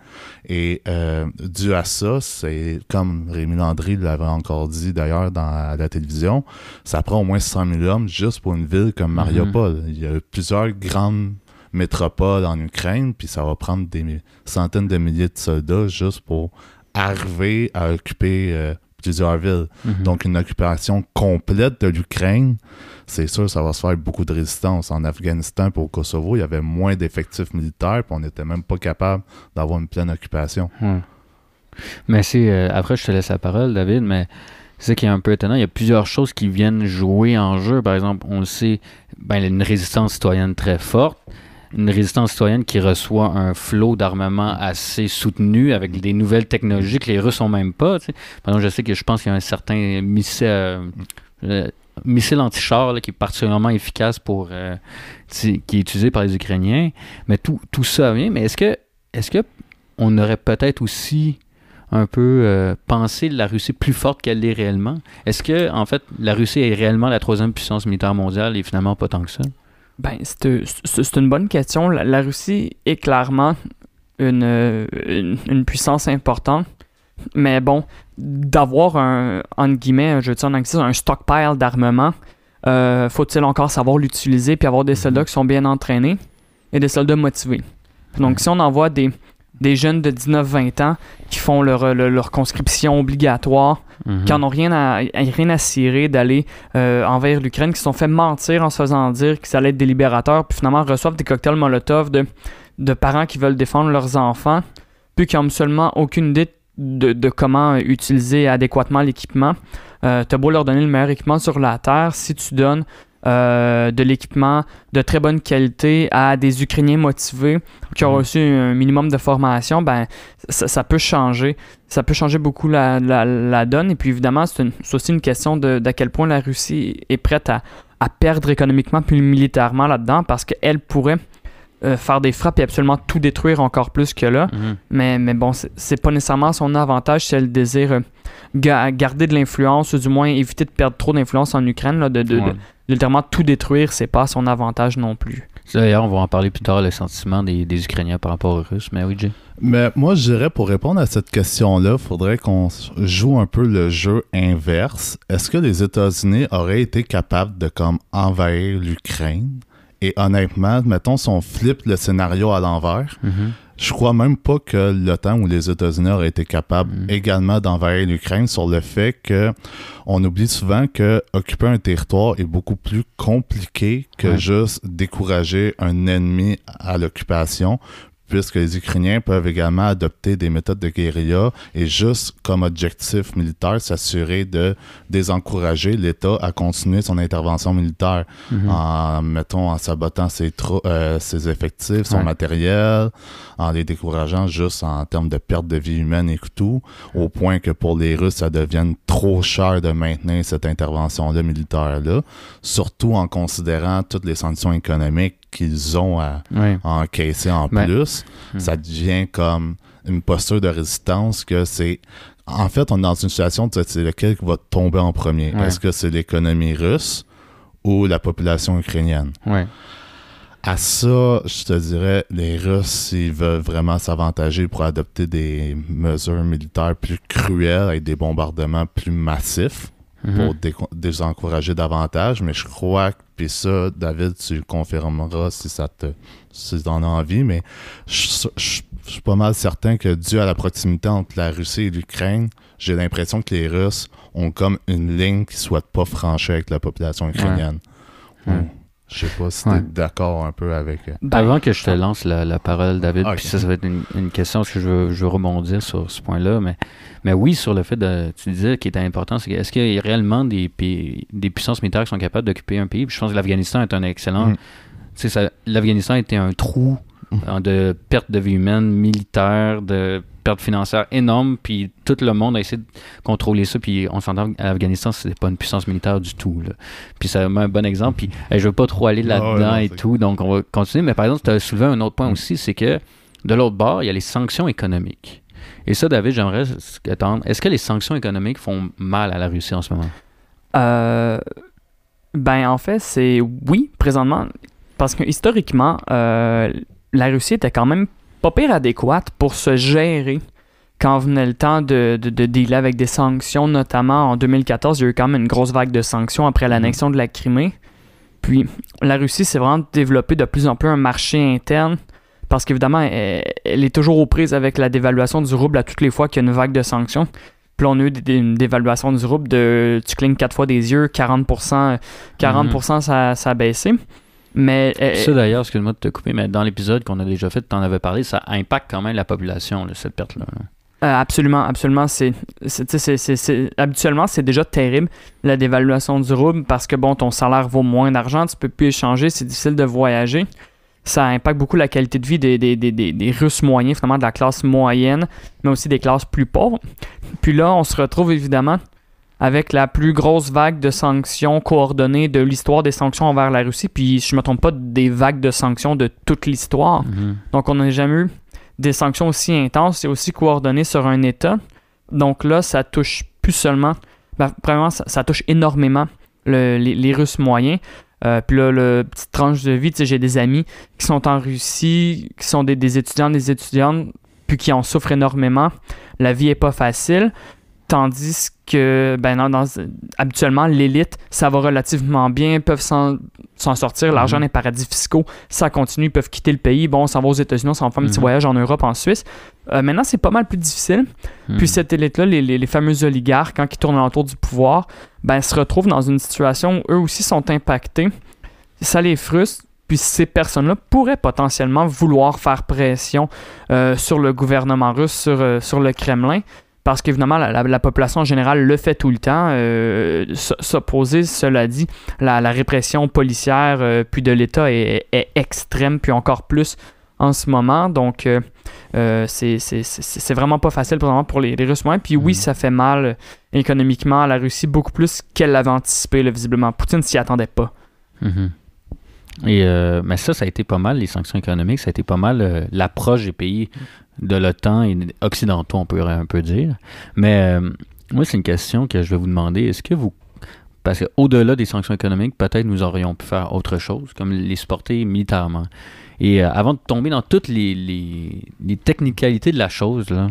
Et euh, dû à ça, c'est comme Rémi Landry l'avait encore dit d'ailleurs dans la télévision, ça prend au moins 100 000 hommes juste pour une ville comme Mariupol. Il y a plusieurs grandes métropoles en Ukraine, puis ça va prendre des centaines de milliers de soldats juste pour arriver à occuper euh, plusieurs villes. Mhm. Donc, une occupation complète de l'Ukraine, c'est sûr, ça va se faire beaucoup de résistance. En Afghanistan et au Kosovo, il y avait moins d'effectifs militaires, puis on n'était même pas capable d'avoir une pleine occupation. Mais c'est. euh, après, je te laisse la parole, David, mais c'est ça qui est un peu étonnant. Il y a plusieurs choses qui viennent jouer en jeu. Par exemple, on le sait, ben, il y a une résistance citoyenne très forte. Une résistance citoyenne qui reçoit un flot d'armement assez soutenu avec des nouvelles technologies que les Russes n'ont même pas. Par exemple, je sais que je pense qu'il y a un certain missile, euh, euh, missile anti-char là, qui est particulièrement efficace pour euh, qui est utilisé par les Ukrainiens. Mais tout, tout ça vient. Mais est-ce que est-ce que on aurait peut-être aussi un peu euh, pensé la Russie plus forte qu'elle l'est réellement? Est-ce que, en fait, la Russie est réellement la troisième puissance militaire mondiale et finalement pas tant que ça? Ben, c'est une bonne question. La, la Russie est clairement une, une, une puissance importante. Mais bon, d'avoir un, entre guillemets, je dire en anglais, un stockpile d'armement, euh, faut-il encore savoir l'utiliser puis avoir des soldats qui sont bien entraînés et des soldats motivés? Donc, si on envoie des, des jeunes de 19-20 ans qui font leur, leur, leur conscription obligatoire, Mhm. qui en ont rien à, rien à cirer d'aller euh, envers l'Ukraine, qui se sont fait mentir en se faisant dire qu'ils allaient être des libérateurs, puis finalement reçoivent des cocktails Molotov de, de parents qui veulent défendre leurs enfants, puis qui ont seulement aucune idée de, de comment utiliser adéquatement l'équipement. Euh, T'as beau leur donner le meilleur équipement sur la Terre, si tu donnes euh, de l'équipement de très bonne qualité à des Ukrainiens motivés qui ont Mhm. reçu un minimum de formation, ben ça, ça peut changer. Ça peut changer beaucoup la, la- la donne. Et puis évidemment, c'est aussi une question de d'à quel point la Russie est prête à, à perdre économiquement puis militairement là-dedans parce qu'elle pourrait euh, faire des frappes et absolument tout détruire encore plus que là. Mhm. Mais, mais bon, c'est- c'est pas nécessairement son avantage si elle désire euh, ga- garder de l'influence ou du moins éviter de perdre trop d'influence en Ukraine. Là, de, de, Ouais. de- littéralement tout détruire, c'est pas à son avantage non plus. D'ailleurs, on va en parler plus tard, le sentiment des, des Ukrainiens par rapport aux Russes. Mais oui, Jay. Mais moi, je dirais, pour répondre à cette question-là, il faudrait qu'on joue un peu le jeu inverse. Est-ce que les États-Unis auraient été capables de comme envahir l'Ukraine? Et honnêtement, mettons, si on flippe le scénario à l'envers, Mhm. je crois même pas que l'OTAN ou les États-Unis auraient été capables Mhm. également d'envahir l'Ukraine sur le fait que on oublie souvent que occuper un territoire est beaucoup plus compliqué que Ouais. juste décourager un ennemi à l'occupation puisque les Ukrainiens peuvent également adopter des méthodes de guérilla et juste comme objectif militaire s'assurer de désencourager l'État à continuer son intervention militaire Mhm. en mettons en sabotant ses, euh, ses effectifs, son Ouais. matériel, en les décourageant juste en termes de perte de vie humaine et tout, au point que pour les Russes, ça devienne trop cher de maintenir cette intervention-là militaire-là, surtout en considérant toutes les sanctions économiques qu'ils ont à, encaisser en Ouais. plus. Hmm. Ça devient comme une posture de résistance que c'est... En fait, on est dans une situation de c'est lequel qui va tomber en premier? Ouais. Est-ce que c'est l'économie russe ou la population ukrainienne? Ouais. À ça, je te dirais, les Russes, s'ils veulent vraiment s'avantager pour adopter des mesures militaires plus cruelles avec des bombardements plus massifs Mhm. pour désencourager davantage, mais je crois que, puis ça, David, tu le confirmeras si ça te si as envie, mais je, je- je suis pas mal certain que dû à la proximité entre la Russie et l'Ukraine, j'ai l'impression que les Russes ont comme une ligne qu'ils souhaitent pas franchir avec la population ukrainienne. Je sais pas si Ouais. t'es d'accord un peu avec... euh, Ben, Avant que je te lance la, la parole, David, Ah, puis ça, ça va être une, une question, parce que je veux, je veux rebondir sur ce point-là, mais, mais oui, sur le fait de, tu disais, qui était important, c'est que est-ce qu'il y a réellement des, pays, des puissances militaires qui sont capables d'occuper un pays? Puis je pense que l'Afghanistan est un excellent... Mm. Tu sais, l'Afghanistan était un trou Mm. euh, de perte de vie humaine, militaire, de perte financière énorme, puis tout le monde a essayé de contrôler ça, puis on s'entend qu'à l'Afghanistan, c'est pas une puissance militaire du tout. Là. Puis ça met un bon exemple, puis hey, je veux pas trop aller Ah là-dedans et tout, donc on va continuer. Mais par exemple, tu as soulevé un autre point aussi, c'est que de l'autre bord, il y a les sanctions économiques. Et ça, David, j'aimerais attendre. Est-ce que les sanctions économiques font mal à la Russie en ce moment? Euh, ben, en fait, c'est oui, présentement. Parce que historiquement, euh, la Russie était quand même pas pire adéquate pour se gérer quand venait le temps de, de, de dealer avec des sanctions, notamment en 2014, il y a eu quand même une grosse vague de sanctions après l'annexion de la Crimée. Puis la Russie s'est vraiment développée de plus en plus un marché interne parce qu'évidemment, elle, elle est toujours aux prises avec la dévaluation du rouble à toutes les fois qu'il y a une vague de sanctions. Puis là, on a eu une dévaluation du rouble de tu clignes quatre fois des yeux, 40%, 40% ça, ça a baissé. Mais euh, Ça d'ailleurs, excuse-moi de te couper, mais dans l'épisode qu'on a déjà fait, tu en avais parlé, ça impacte quand même la population, là, cette perte-là. là. Euh, absolument, absolument. C'est, habituellement, c'est déjà terrible, la dévaluation du rouble, parce que, bon, ton salaire vaut moins d'argent, tu peux plus échanger, c'est difficile de voyager. Ça impacte beaucoup la qualité de vie des, des, des, des, des Russes moyens, finalement, de la classe moyenne, mais aussi des classes plus pauvres. Puis là, on se retrouve évidemment avec la plus grosse vague de sanctions coordonnées de l'histoire des sanctions envers la Russie. Puis, je ne me trompe pas, des vagues de sanctions de toute l'histoire. Mhm. Donc, on n'a jamais eu des sanctions aussi intenses et aussi coordonnées sur un État. Donc là, ça touche plus seulement. Ben, premièrement, ça, ça touche énormément le- les, les Russes moyens. Euh, puis là, le petite tranche de vie, tu sais, j'ai des amis qui sont en Russie, qui sont des, des étudiants, des étudiantes, puis qui en souffrent énormément. La vie est pas facile. Tandis que, ben, dans- habituellement, l'élite, ça va relativement bien, peuvent s'en sortir. L'argent Mhm. des paradis fiscaux, ça continue, ils peuvent quitter le pays. Bon, on s'en va aux États-Unis, on s'en fait un petit Mhm. voyage en Europe, en Suisse. Euh, maintenant, c'est pas mal plus difficile. Mhm. Puis cette élite-là, les, les, les fameux oligarques, quand ils tournent autour du pouvoir, ben, se retrouvent dans une situation où eux aussi sont impactés. Ça les frustre. Puis ces personnes-là pourraient potentiellement vouloir faire pression euh, sur le gouvernement russe, sur, euh, sur le Kremlin, parce qu'évidemment, la, la- la population en général le fait tout le temps. euh, S'opposer, cela dit, la, la répression policière euh, puis de l'État est, est extrême, puis encore plus en ce moment. Donc, euh, euh, c'est vraiment pas facile pour, les, les Russes moyens. Puis oui, Mhm. ça fait mal euh, économiquement à la Russie, beaucoup plus qu'elle l'avait anticipé, là, visiblement. Poutine s'y attendait pas. Mhm. Et, euh, mais ça, ça a été pas mal, les sanctions économiques, ça a été pas mal euh, l'approche des pays de l'OTAN et occidentaux, on peut un peu dire. Mais euh, moi, c'est une question que je vais vous demander. Est-ce que vous... Parce qu'au-delà des sanctions économiques, peut-être nous aurions pu faire autre chose, comme les supporter militairement. Et euh, avant de tomber dans toutes les, technicalités de la chose, là,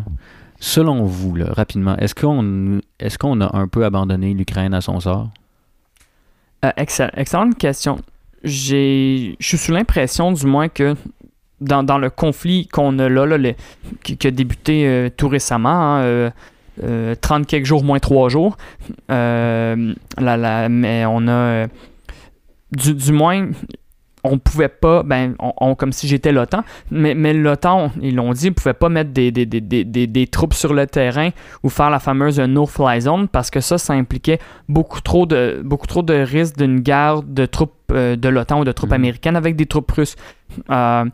selon vous, rapidement, est-ce qu'on est qu'on a un peu abandonné l'Ukraine à son sort? Euh, excell- excellente question. Je suis sous l'impression, du moins, que dans, dans le conflit qu'on a là, là, le- qui, qui a débuté euh, tout récemment, hein, euh, euh, 30 quelques jours moins 3 jours, la- la- mais on a, du, du moins, on pouvait pas, ben, on, on- comme si j'étais l'OTAN, mais, mais l'OTAN, ils l'ont dit, ne pouvait pas mettre des, des, des, des, des, des troupes sur le terrain ou faire la fameuse no-fly zone parce que ça, ça impliquait beaucoup trop de, beaucoup trop de risques d'une guerre de troupes euh, de l'OTAN ou de troupes Mhm. américaines avec des troupes russes. Euh,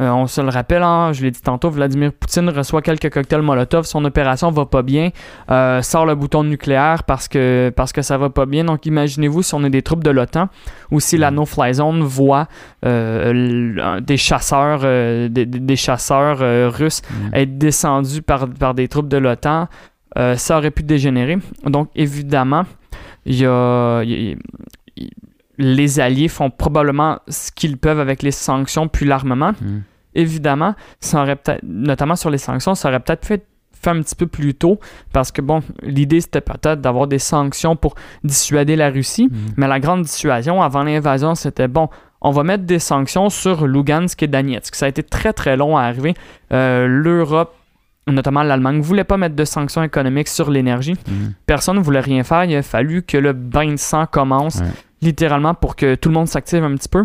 euh, on se le rappelle, hein, je l'ai dit tantôt, Vladimir Poutine reçoit quelques cocktails Molotov, son opération va pas bien, euh, sort le bouton nucléaire parce que, parce que ça va pas bien. Donc imaginez-vous si on est des troupes de l'OTAN ou si la no-fly zone voit des chasseurs, des, chasseurs russes Mm. être descendus par, par des troupes de l'OTAN, ça aurait pu dégénérer. Donc, évidemment, il y a, y les Alliés font probablement ce qu'ils peuvent avec les sanctions puis l'armement. Mm. Évidemment, ça aurait peut-être, notamment sur les sanctions, ça aurait peut-être fait fait un petit peu plus tôt parce que bon, l'idée c'était peut-être d'avoir des sanctions pour dissuader la Russie, Mm. mais la grande dissuasion avant l'invasion, c'était bon, on va mettre des sanctions sur Lugansk et Donetsk. Ça a été très très long à arriver. Euh, L'Europe, notamment l'Allemagne, ne voulait pas mettre de sanctions économiques sur l'énergie. Mm. Personne ne voulait rien faire. Il a fallu que le bain de sang commence, Ouais. Littéralement, pour que tout le monde s'active un petit peu.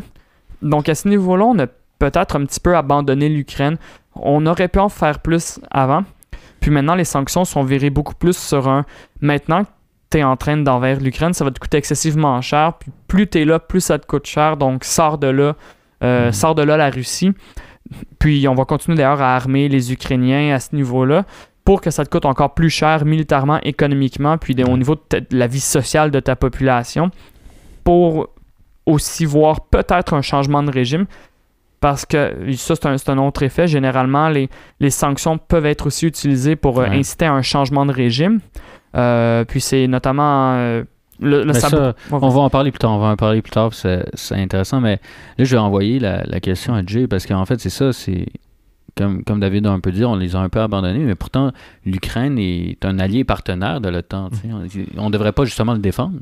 Donc à ce niveau-là, on a peut-être un petit peu abandonné l'Ukraine. On aurait pu en faire plus avant. Puis maintenant, les sanctions sont virées beaucoup plus sur un. Maintenant que tu es en train d'envers l'Ukraine, ça va te coûter excessivement cher. Puis plus tu es là, plus ça te coûte cher. Donc sors de là. Euh, Mhm. Sors de là la Russie. Puis on va continuer d'ailleurs à armer les Ukrainiens à ce niveau-là pour que ça te coûte encore plus cher militairement, économiquement, puis au niveau de, ta- de la vie sociale de ta population, pour aussi voir peut-être un changement de régime. Parce que ça, c'est un, autre effet. Généralement, les, les sanctions peuvent être aussi utilisées pour euh, Ouais. inciter à un changement de régime. Euh, puis c'est notamment... euh, le, le ça, On va en parler plus tard, on va en parler plus tard, c'est intéressant, mais là, je vais envoyer la, la question à Jay, parce qu'en fait, c'est ça, c'est, comme, comme David a un peu dit, on les a un peu abandonnés, mais pourtant, l'Ukraine est un allié partenaire de l'OTAN, on ne devrait pas justement le défendre.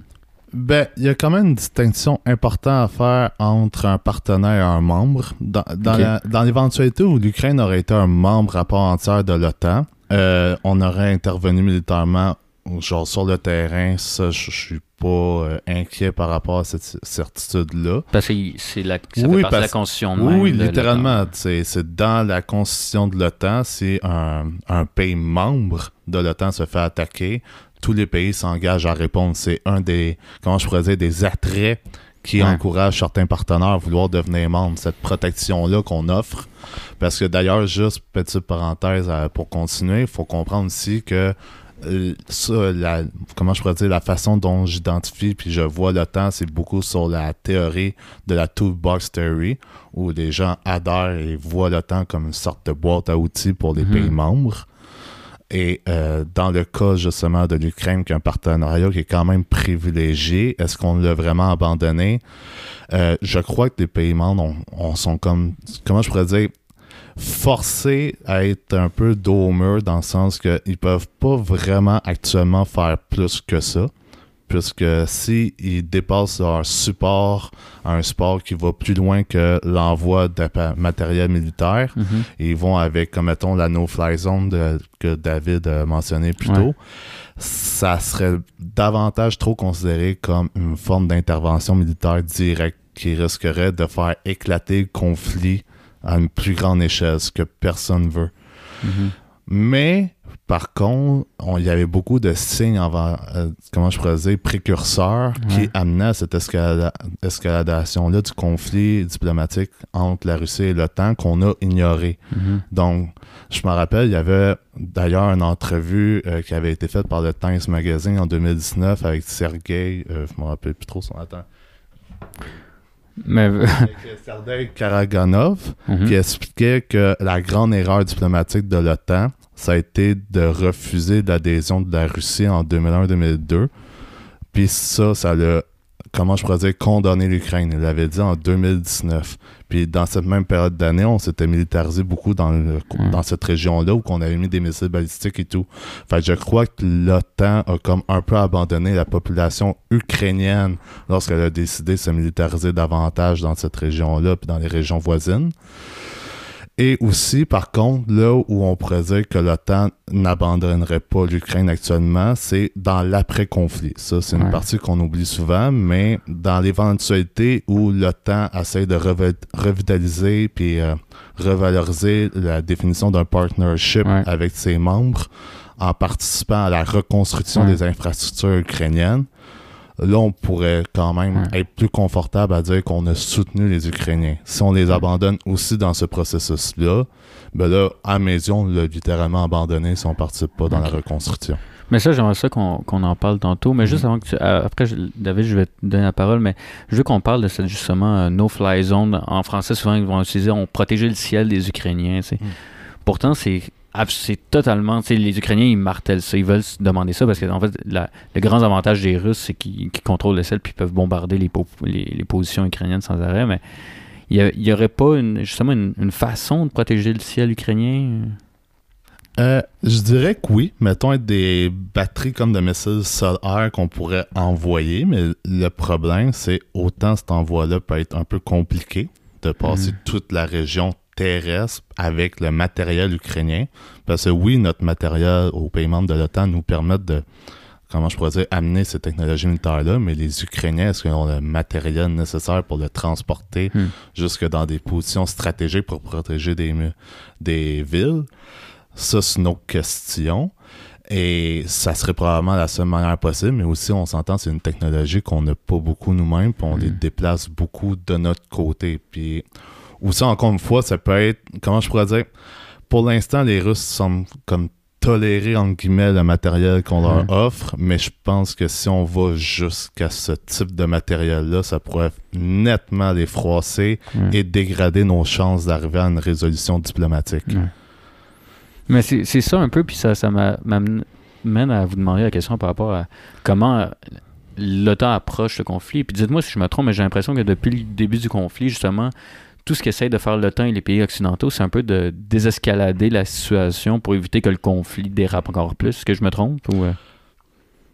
Ben, il y a quand même une distinction importante à faire entre un partenaire et un membre. Dans, dans l'éventualité où l'Ukraine aurait été un membre à part entière de l'OTAN, euh, on aurait intervenu militairement genre sur le terrain. Ça, je suis pas euh, inquiet par rapport à cette certitude-là. Parce que c'est la, ça Oui, fait partie de la constitution Oui, même oui, littéralement. C'est c'est dans la constitution de l'OTAN. Si un, un pays membre de l'OTAN se fait attaquer, tous les pays s'engagent à répondre. C'est un des, comment je pourrais dire, des attraits qui Ouais. encouragent certains partenaires à vouloir devenir membres. Cette protection-là qu'on offre. Parce que d'ailleurs, juste petite parenthèse euh, pour continuer, il faut comprendre aussi que euh, ça, la, comment je pourrais dire, la façon dont j'identifie puis je vois l'OTAN, c'est beaucoup sur la théorie de la toolbox theory, où les gens adhèrent et voient l'OTAN comme une sorte de boîte à outils pour les Mhm. pays membres. Et euh, dans le cas justement de l'Ukraine, qui est un partenariat qui est quand même privilégié, est-ce qu'on l'a vraiment abandonné? Euh, je crois que les pays membres on, on sont comme, comment je pourrais dire, forcés à être un peu mur dans le sens qu'ils peuvent pas vraiment actuellement faire plus que ça. Puisque s'ils dépassent leur support à un support qui va plus loin que l'envoi de matériel militaire, et ils vont avec, comme mettons, la no-fly zone de- que David a mentionné plus Ouais. tôt, ça serait davantage trop considéré comme une forme d'intervention militaire directe qui risquerait de faire éclater le conflit à une plus grande échelle, ce que personne veut. Mhm. Mais, par contre, on- il y avait beaucoup de signes avant, euh, comment je pourrais dire, précurseurs qui amenaient à cette escalada- escaladation-là du conflit diplomatique entre la Russie et l'OTAN qu'on a ignoré. Mhm. Donc, je me rappelle, il y avait d'ailleurs une entrevue euh, qui avait été faite par le Times Magazine en 2019 avec Sergei, euh, je me rappelle plus trop son attends, Mais, avec Sergei Karaganov, Mhm. qui expliquait que la grande erreur diplomatique de l'OTAN, ça a été de refuser l'adhésion de la Russie en 2001-2002 Puis ça, ça l'a, comment je pourrais dire, condamné l'Ukraine. Il l'avait dit en 2019. Puis dans cette même période d'année, on s'était militarisé beaucoup dans, le- Mm. dans cette région-là où on avait mis des missiles balistiques et tout. Fait que je crois que l'OTAN a comme un peu abandonné la population ukrainienne lorsqu'elle a décidé de se militariser davantage dans cette région-là puis dans les régions voisines. Et aussi, par contre, là où on pourrait dire que l'OTAN n'abandonnerait pas l'Ukraine actuellement, c'est dans l'après-conflit. Ça, c'est une Ouais. partie qu'on oublie souvent, mais dans l'éventualité où l'OTAN essaie de revi- revitaliser puis euh, revaloriser la définition d'un partnership Ouais. avec ses membres en participant à la reconstruction Ouais. des infrastructures ukrainiennes, là, on pourrait quand même être plus confortable à dire qu'on a soutenu les Ukrainiens. Si on les abandonne aussi dans ce processus-là, ben là, à mes yeux, on l'a littéralement abandonné si on ne participe pas dans la reconstruction. Mais ça, j'aimerais ça qu'on en parle tantôt. Mais juste avant que tu. euh, après, David, je vais te donner la parole, mais je veux qu'on parle de cette, justement, euh, no-fly zone. En français, souvent, ils vont utiliser on protéger le ciel des Ukrainiens. tu sais. Mm. Pourtant, c'est. Ab- C'est totalement. Les Ukrainiens, ils martèlent ça. Ils veulent se demander ça parce que, en fait, la- le grand avantage des Russes, c'est qu'ils contrôlent le ciel puis ils peuvent bombarder les, po- les, les positions ukrainiennes sans arrêt. Mais il n'y aurait pas, une, justement, une, une façon de protéger le ciel ukrainien? Euh, je dirais que oui. Mettons être des batteries comme de missiles sol-air qu'on pourrait envoyer, mais le problème, c'est autant cet envoi-là peut être un peu compliqué de passer Mhm. toute la région terrestre avec le matériel ukrainien. Parce que oui, notre matériel aux pays membres de l'OTAN nous permet de, comment je pourrais dire, amener ces technologies militaires-là, mais les Ukrainiens, est-ce qu'ils ont le matériel nécessaire pour le transporter Hmm. jusque dans des positions stratégiques pour protéger des, des villes? Ça, c'est une autre question. Et ça serait probablement la seule manière possible, mais aussi, on s'entend, c'est une technologie qu'on n'a pas beaucoup nous-mêmes, puis on les Mm. déplace beaucoup de notre côté. Puis aussi, encore une fois, ça peut être, comment je pourrais dire, pour l'instant, les Russes sont comme tolérer, entre guillemets, le matériel qu'on leur Mm. offre, mais je pense que si on va jusqu'à ce type de matériel-là, ça pourrait nettement les froisser et dégrader nos chances d'arriver à une résolution diplomatique. Mais c'est ça un peu, puis ça, ça m'a- m'amène à vous demander la question par rapport à comment l'OTAN approche le conflit. Puis dites-moi si je me trompe, mais j'ai l'impression que depuis le début du conflit, justement, tout ce qu'essayent de faire l'OTAN et les pays occidentaux, c'est un peu de désescalader la situation pour éviter que le conflit dérape encore plus. Est-ce que je me trompe ou euh?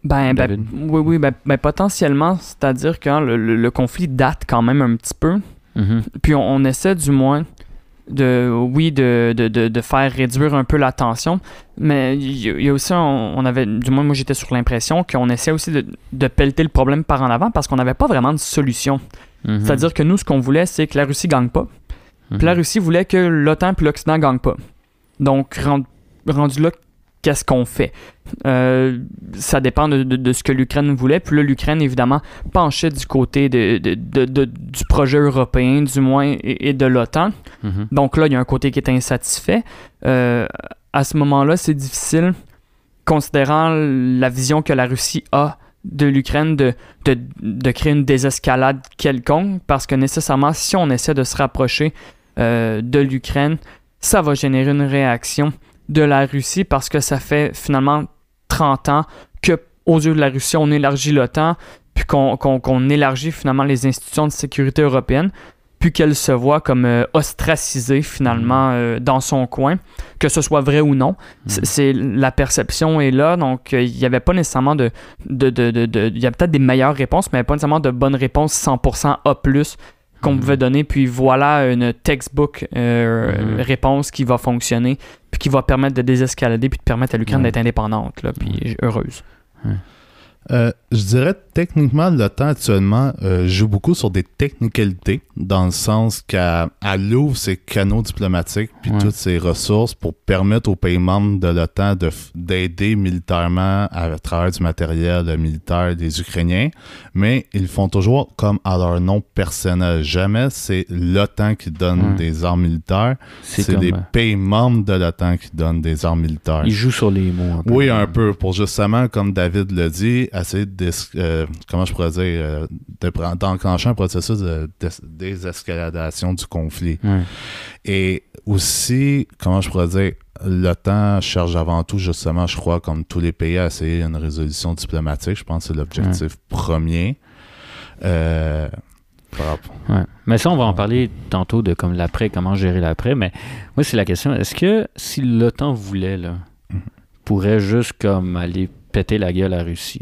Ben, ben, oui, oui, ben, ben, potentiellement, c'est-à-dire que hein, le, le- le conflit date quand même un petit peu. Mhm. Puis on, on essaie du moins de, oui, de, de, de, de faire réduire un peu la tension. Mais il y, a- il y a aussi, on, on avait, du moins moi j'étais sur l'impression qu'on essaie aussi de, de pelleter le problème par en avant parce qu'on n'avait pas vraiment de solution. Mhm. C'est-à-dire que nous, ce qu'on voulait, c'est que la Russie gagne pas. Mhm. Puis la Russie voulait que l'OTAN puis l'Occident gagnent pas. Donc, rend- rendu là, qu'est-ce qu'on fait? Euh, ça dépend de, de- de ce que l'Ukraine voulait. Puis là, l'Ukraine, évidemment, penchait du côté de, du projet européen, du moins, et, et de l'OTAN. Mhm. Donc là, il y a un côté qui est insatisfait. Euh, à ce moment-là, c'est difficile, considérant la vision que la Russie a de l'Ukraine, de, créer une désescalade quelconque, parce que nécessairement, si on essaie de se rapprocher euh, de l'Ukraine, ça va générer une réaction de la Russie, parce que ça fait finalement 30 ans que, aux yeux de la Russie, on élargit l'OTAN, puis qu'on élargit finalement les institutions de sécurité européennes puis qu'elle se voit comme euh, ostracisée finalement euh, dans son coin, que ce soit vrai ou non. C'est- Mhm. C'est la perception est là, donc euh, il n'y avait pas nécessairement de, de, de, de- il y a peut-être des meilleures réponses, mais pas nécessairement de bonnes réponses 100% A+ qu'on Mhm. pouvait donner, puis voilà une textbook euh, réponse qui va fonctionner, puis qui va permettre de désescalader, puis de permettre à l'Ukraine d'être indépendante, là, puis heureuse. Euh, je dirais techniquement, l'OTAN actuellement euh, joue beaucoup sur des technicalités, dans le sens qu'elle elle ouvre ses canaux diplomatiques puis Ouais. toutes ses ressources pour permettre aux pays membres de l'OTAN d'aider militairement à, travers du matériel militaire des Ukrainiens, mais ils font toujours comme à leur nom personnel. Jamais c'est l'OTAN qui donne Ouais. des armes militaires, C'est des euh, pays membres de l'OTAN qui donnent des armes militaires. il joue sur les mots. un peu. Oui, un peu, pour justement, comme David l'a dit, de, euh, comment je pourrais dire, euh, de d'enclencher un processus de, de- désescaladation du conflit. Et aussi, comment je pourrais dire, l'OTAN cherche avant tout, justement, je crois, comme tous les pays, à essayer une résolution diplomatique. Je pense que c'est l'objectif premier. Euh, Ouais. Mais ça, on va en parler tantôt de comme l'après, comment gérer l'après. Mais moi, c'est la question. Est-ce que si l'OTAN voulait, là, Mhm. pourrait juste comme aller péter la gueule à la Russie?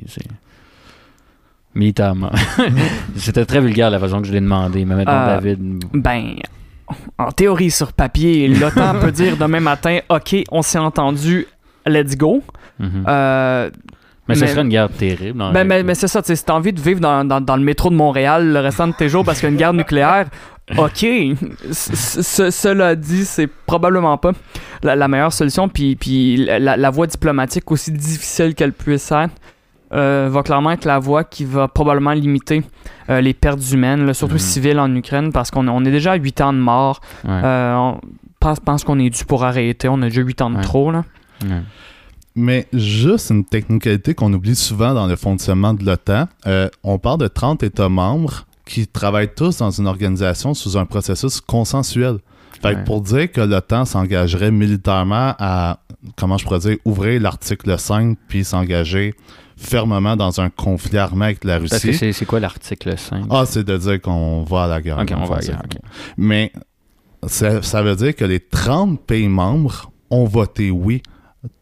Militairement. C'était très vulgaire la façon que je l'ai demandé. Mais maintenant, Euh, David. Ben, en théorie, sur papier, l'OTAN peut dire demain matin, OK, on s'est entendu, let's go. mhm. Euh, mais ce serait une guerre terrible. ben, mais, mais c'est ça, si t'as envie de vivre dans, dans- dans le métro de Montréal le restant de tes jours parce qu'il y a une guerre nucléaire, OK. C- cela dit, c'est probablement pas la, la meilleure solution. Puis, puis la, la voie diplomatique, aussi difficile qu'elle puisse être, euh, va clairement être la voie qui va probablement limiter euh, les pertes humaines, là, surtout Mhm. civiles en Ukraine, parce qu'on on est déjà à 8 ans de mort. Ouais, Euh, on pense, pense qu'on est dû pour arrêter. On a déjà 8 ans de Ouais. trop. Là. ouais. Mais juste une technicalité qu'on oublie souvent dans le fonctionnement de l'OTAN. Euh, on parle de 30 États membres qui travaillent tous dans une organisation sous un processus consensuel. Fait que pour dire que l'OTAN s'engagerait militairement à, comment je pourrais dire, ouvrir l'article 5 puis s'engager fermement dans un conflit armé avec la Parce que Russie. c'est quoi l'article 5 Ah, c'est de dire qu'on va à la guerre. Ok, on va à la guerre. Mais ça, ça veut dire que les 30 pays membres ont voté oui.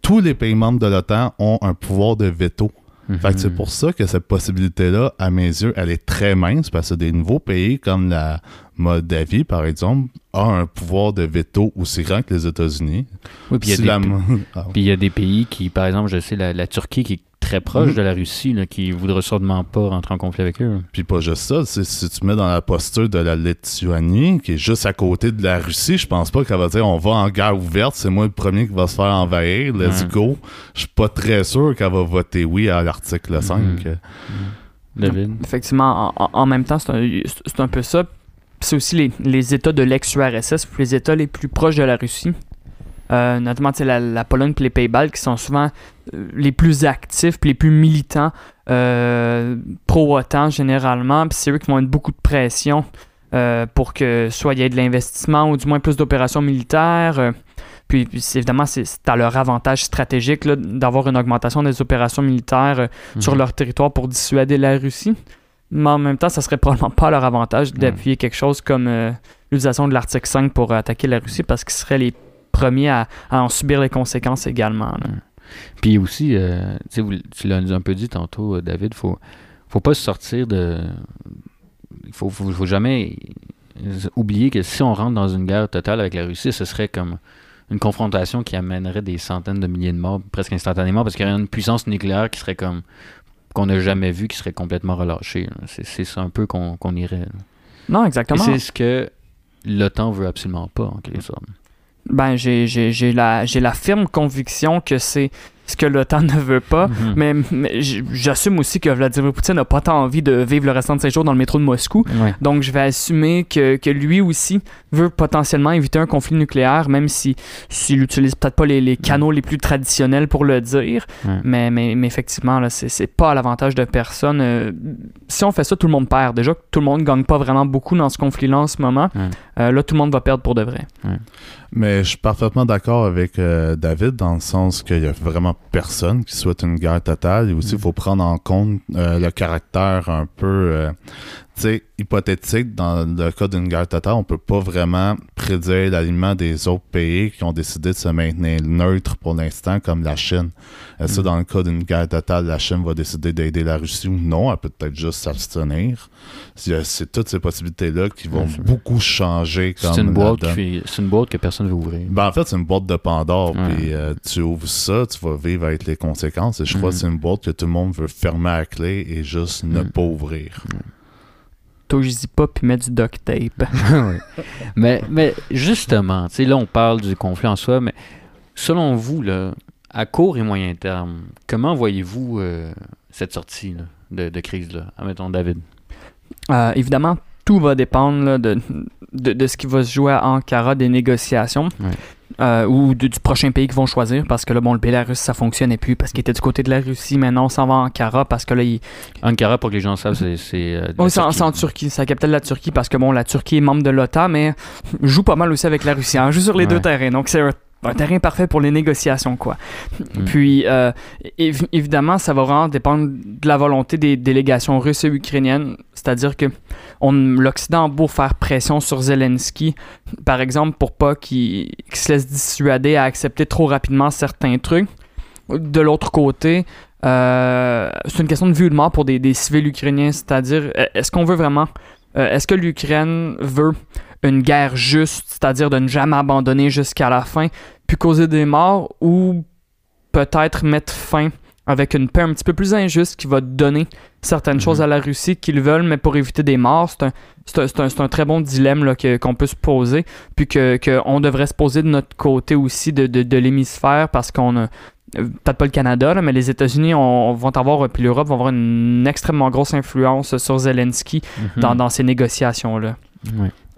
Tous les pays membres de l'OTAN ont un pouvoir de veto. Fait que c'est pour ça que cette possibilité-là, à mes yeux, elle est très mince parce que des nouveaux pays comme la Moldavie, par exemple, a un pouvoir de veto aussi grand que les États-Unis. Oui, puis il y Si la- Ah, Puis il y a des pays qui, par exemple, je sais, la, la Turquie qui est très proche Mhm. de la Russie, là, qui voudrait sûrement pas rentrer en conflit avec eux. Puis pas juste ça, si tu mets dans la posture de la Lituanie, qui est juste à côté de la Russie, je pense pas qu'elle va dire on va en guerre ouverte, c'est moi le premier qui va se faire envahir, let's go. Je suis pas très sûr qu'elle va voter oui à l'article 5. Mhm. David? Effectivement, en, même temps, c'est un, c'est un peu ça. C'est aussi les, les États de l'ex-URSS, les États les plus proches de la Russie. Euh, notamment la, la Pologne et les Pays-Baltes qui sont souvent euh, les plus actifs puis les plus militants euh, pro-OTAN généralement. Puis c'est eux qui vont mettre beaucoup de pression pour que soit il y ait de l'investissement ou du moins plus d'opérations militaires. puis, évidemment, c'est à leur avantage stratégique d'avoir une augmentation des opérations militaires sur Mhm. leur territoire pour dissuader la Russie. Mais en même temps, ça serait probablement pas à leur avantage d'appuyer quelque chose comme euh, l'utilisation de l'article 5 pour attaquer la Russie parce qu'ils seraient les premiers à, à en subir les conséquences également. là. Puis aussi, euh, vous- tu l'as un peu dit tantôt, euh, David, faut, faut pas se sortir de. Il faut, faut, faut jamais oublier que si on rentre dans une guerre totale avec la Russie, ce serait comme une confrontation qui amènerait des centaines de milliers de morts presque instantanément parce qu'il y aurait une puissance nucléaire qui serait comme qu'on n'a jamais vu qui serait complètement relâchée. là. C'est un peu qu'on irait. là. Non, exactement. c'est ce que l'OTAN veut absolument pas, en quelque sorte. Ben, j'ai la, j'ai la ferme conviction que c'est ce que l'OTAN ne veut pas. Mhm. Mais, j'assume aussi que Vladimir Poutine n'a pas tant envie de vivre le restant de ses jours dans le métro de Moscou. Ouais. Donc, je vais assumer que, que lui aussi veut potentiellement éviter un conflit nucléaire, même si s'il utilise peut-être pas les, les canaux les plus traditionnels pour le dire. Ouais. Mais, mais, mais effectivement, là, c'est, c'est pas à l'avantage de personne. Euh, si on fait ça, tout le monde perd. Déjà que tout le monde gagne pas vraiment beaucoup dans ce conflit-là en ce moment. Ouais. Euh, là, tout le monde va perdre pour de vrai. Mais je suis parfaitement d'accord avec euh, David dans le sens qu'il y a vraiment personne qui souhaite une guerre totale. Et aussi, il Mm. faut prendre en compte euh, le caractère un peu, euh, hypothétique. Dans le cas d'une guerre totale, on peut pas vraiment prédire l'alignement des autres pays qui ont décidé de se maintenir neutres pour l'instant, comme la Chine. Est-ce que Mm. dans le cas d'une guerre totale, la Chine va décider d'aider la Russie ou non? Elle peut peut-être juste s'abstenir. C'est toutes ces possibilités-là qui vont beaucoup changer. C'est une, boîte qui une boîte que personne ne veut ouvrir. ben, en fait, c'est une boîte de Pandore. Puis euh, tu ouvres ça, tu vas vivre avec les conséquences. Et je crois que c'est une boîte que tout le monde veut fermer à la clé et juste ne Mhm. pas ouvrir. Dis pas, puis mets du duct tape. Mais, mais justement, tu sais, là, on parle du conflit en soi, mais selon vous, là, à court et moyen terme, comment voyez-vous euh, cette sortie là, de, de crise? Là? Admettons, David? Euh, évidemment, tout va dépendre là, de, de, de ce qui va se jouer à Ankara des négociations Ouais. Euh, ou du prochain pays qu'ils vont choisir parce que là, bon, le Bélarus, ça fonctionnait plus parce qu'il était du côté de la Russie. Maintenant, on s'en va à Ankara parce que là, il... Ankara, pour que les gens savent, c'est. c'est euh, Oui, c'est en, Turquie. c'est en Turquie. C'est la capitale de la Turquie parce que bon, la Turquie est membre de l'OTAN, mais joue pas mal aussi avec la Russie. hein, joue sur les Ouais. deux terrains. Donc, c'est un terrain parfait pour les négociations, quoi. Mm. Puis, euh, évi- évidemment, ça va vraiment dépendre de la volonté des délégations russes et ukrainiennes. C'est-à-dire que l'Occident a beau faire pression sur Zelensky, par exemple, pour pas qu'il se laisse dissuader à accepter trop rapidement certains trucs. De l'autre côté, euh, c'est une question de vue de mort pour des, des civils ukrainiens. C'est-à-dire, euh, est-ce qu'on veut vraiment... euh, est-ce que l'Ukraine veut une guerre juste, c'est-à-dire de ne jamais abandonner jusqu'à la fin, puis causer des morts, ou peut-être mettre fin avec une paix un petit peu plus injuste qui va donner certaines Mhm. choses à la Russie qu'ils veulent, mais pour éviter des morts, c'est un, très bon dilemme qu'on peut se poser, puis que, que on devrait se poser de notre côté aussi de, de, de l'hémisphère, parce qu'on a peut-être pas le Canada, là, mais les États-Unis on- vont avoir, puis l'Europe vont avoir une extrêmement grosse influence sur Zelensky Mhm. dans, dans ces négociations-là.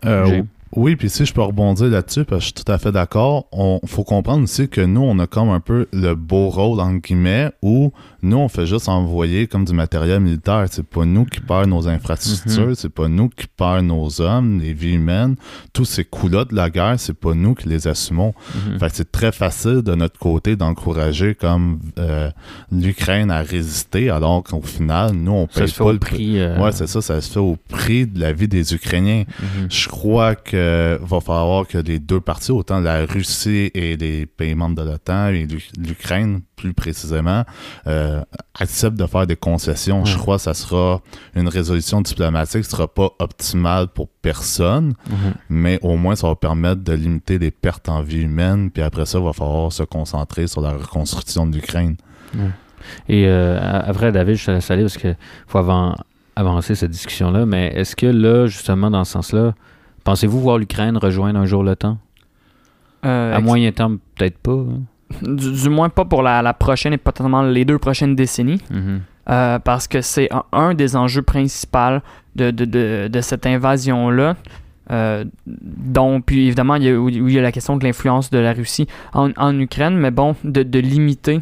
Euh, oui, puis si je peux rebondir là-dessus, parce que je suis tout à fait d'accord, on faut comprendre aussi que nous, on a comme un peu le beau rôle, entre guillemets, où nous, on fait juste envoyer comme du matériel militaire. C'est pas nous qui perdons nos infrastructures, Mhm. c'est pas nous qui perdons nos hommes, les vies humaines. Tous ces coups-là de la guerre, c'est pas nous qui les assumons. Mhm. Fait que c'est très facile de notre côté d'encourager comme euh, l'Ukraine à résister, alors qu'au final, nous, on Ça paye se fait pas au le prix. euh, Ouais, c'est ça, ça se fait au prix de la vie des Ukrainiens. mhm. Je crois que va falloir que les deux parties, autant la Russie et les pays membres de l'OTAN et l'U- l'Ukraine plus précisément, euh, acceptent de faire des concessions. Je crois que ça sera une résolution diplomatique, ce sera pas optimale pour personne, Mhm. mais au moins ça va permettre de limiter les pertes en vie humaine. Puis après ça, il va falloir se concentrer sur la reconstruction de l'Ukraine. Et euh, après, David, je te laisse aller parce qu'il faut avan- avancer cette discussion-là. Mais est-ce que là, justement, dans ce sens-là, pensez-vous voir l'Ukraine rejoindre un jour l'OTAN? Euh, À moyen terme, peut-être pas. hein? Du, du moins pas pour la, la prochaine et potentiellement les deux prochaines décennies. Mhm. Euh, parce que c'est un, un des enjeux principaux de, de, de, de cette invasion-là. Euh, dont, puis évidemment, il y, a, où il y a la question de l'influence de la Russie en, en Ukraine, mais bon, de, de limiter.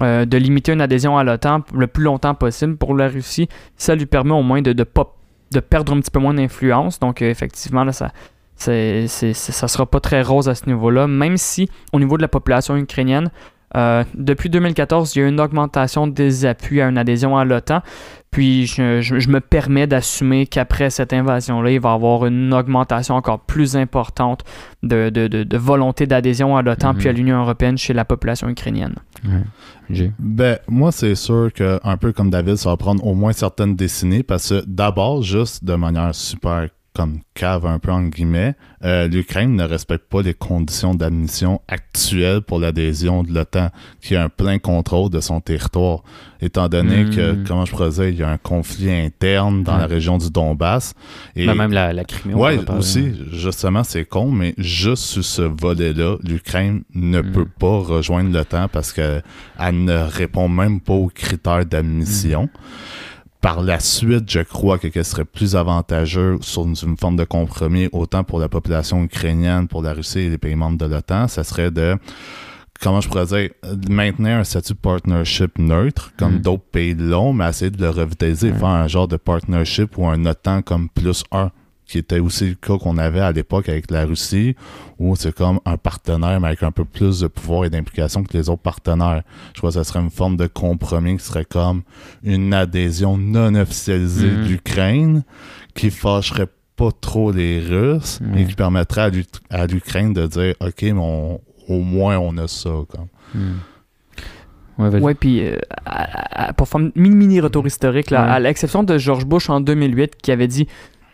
euh, de limiter une adhésion à l'OTAN le plus longtemps possible pour la Russie, ça lui permet au moins de, de, pas, de perdre un petit peu moins d'influence. Donc, effectivement, là, ça, c'est, c'est, ça sera pas très rose à ce niveau-là, même si au niveau de la population ukrainienne, euh, depuis 2014, il y a eu une augmentation des appuis à une adhésion à l'OTAN. Puis je, je- je me permets d'assumer qu'après cette invasion-là, il va y avoir une augmentation encore plus importante de, de- de- de volonté d'adhésion à l'OTAN Mhm. puis à l'Union européenne chez la population ukrainienne. Ouais. Ben, moi, c'est sûr que, un peu comme David, ça va prendre au moins certaines décennies parce que d'abord, juste de manière super comme cave un peu en guillemets, euh, l'Ukraine ne respecte pas les conditions d'admission actuelles pour l'adhésion de l'OTAN, qui a un plein contrôle de son territoire, étant donné Mm. que, comment je pourrais dire, il y a un conflit interne dans la région du Donbass. Et Ben, même la, la Crimée. parler. aussi, justement, c'est con, mais juste sur ce volet-là, l'Ukraine ne Mm. peut pas rejoindre l'OTAN parce qu'elle ne répond même pas aux critères d'admission. Par la suite, je crois que ce serait plus avantageux sur une, une forme de compromis, autant pour la population ukrainienne, pour la Russie et les pays membres de l'OTAN, ça serait de comment je pourrais dire, de maintenir un statut de partnership neutre, comme Mm. d'autres pays l'ont, mais essayer de le revitaliser, faire un genre de partnership ou un OTAN comme plus un, qui était aussi le cas qu'on avait à l'époque avec la Russie, où c'est comme un partenaire, mais avec un peu plus de pouvoir et d'implication que les autres partenaires. Je crois que ça serait une forme de compromis qui serait comme une adhésion non officialisée de l'Ukraine, qui fâcherait pas trop les Russes, Ouais. et qui permettrait à l'U- à l'Ukraine de dire, OK, mais on- au moins on a ça. Comme. Hmm. Ouais, puis euh, pour faire une mini retour historique, là, Ouais. à l'exception de George Bush en 2008 qui avait dit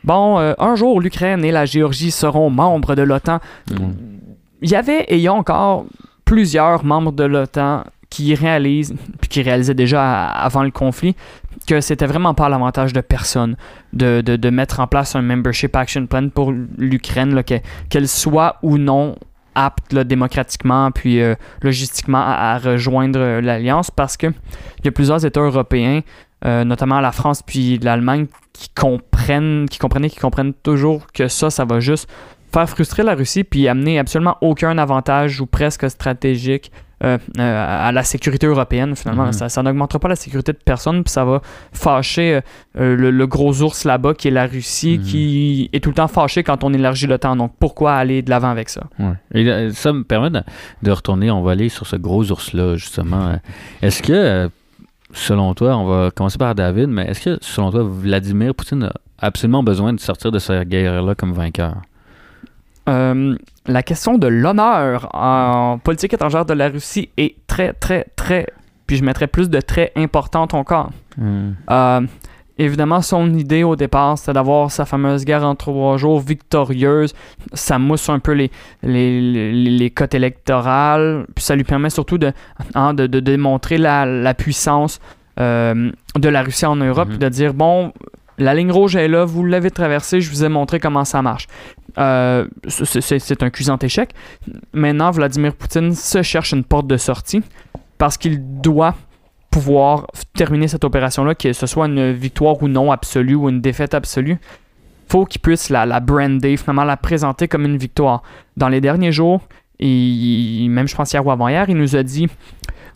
Bon, euh, un jour, l'Ukraine et la Géorgie seront membres de l'OTAN. Mm. Il y avait et il y a encore plusieurs membres de l'OTAN qui réalisent, puis qui réalisaient déjà avant le conflit, que c'était vraiment pas à l'avantage de personne de, de, de mettre en place un membership action plan pour l'Ukraine, qu'elle soit ou non apte là, démocratiquement puis euh, logistiquement à, à rejoindre euh, l'alliance parce que il y a plusieurs États européens, euh, notamment la France puis l'Allemagne, qui comprennent, qui comprenaient, qui comprennent toujours que ça, ça va juste faire frustrer la Russie puis amener absolument aucun avantage ou presque stratégique euh, euh, à la sécurité européenne, finalement. Mhm. Ça, ça n'augmentera pas la sécurité de personne, puis ça va fâcher euh, le, le gros ours là-bas, qui est la Russie, Mhm. qui est tout le temps fâché quand on élargit le temps. Donc, pourquoi aller de l'avant avec ça? Ouais. Et ça me permet de, de retourner, on va aller sur ce gros ours-là, justement. Est-ce que, selon toi, on va commencer par David, mais est-ce que, selon toi, Vladimir Poutine a absolument besoin de sortir de cette guerre-là comme vainqueur? Euh, la question de l'honneur en politique étrangère de la Russie est très, très, très, puis je mettrais plus de très importante encore. Euh, évidemment, son idée au départ, c'était d'avoir sa fameuse guerre en trois jours victorieuse. Ça mousse un peu les, les, les, les cotes électorales, puis ça lui permet surtout de, hein, de, de démontrer la, la puissance euh, de la Russie en Europe, puis de dire, bon, la ligne rouge est là, vous l'avez traversée, je vous ai montré comment ça marche. Euh, c'est un cuisant échec. Maintenant, Vladimir Poutine se cherche une porte de sortie parce qu'il doit pouvoir terminer cette opération-là, que ce soit une victoire ou non absolue ou une défaite absolue. faut qu'il puisse la, la brander, finalement la présenter comme une victoire. Dans les derniers jours, et même je pense hier ou avant-hier, il nous a dit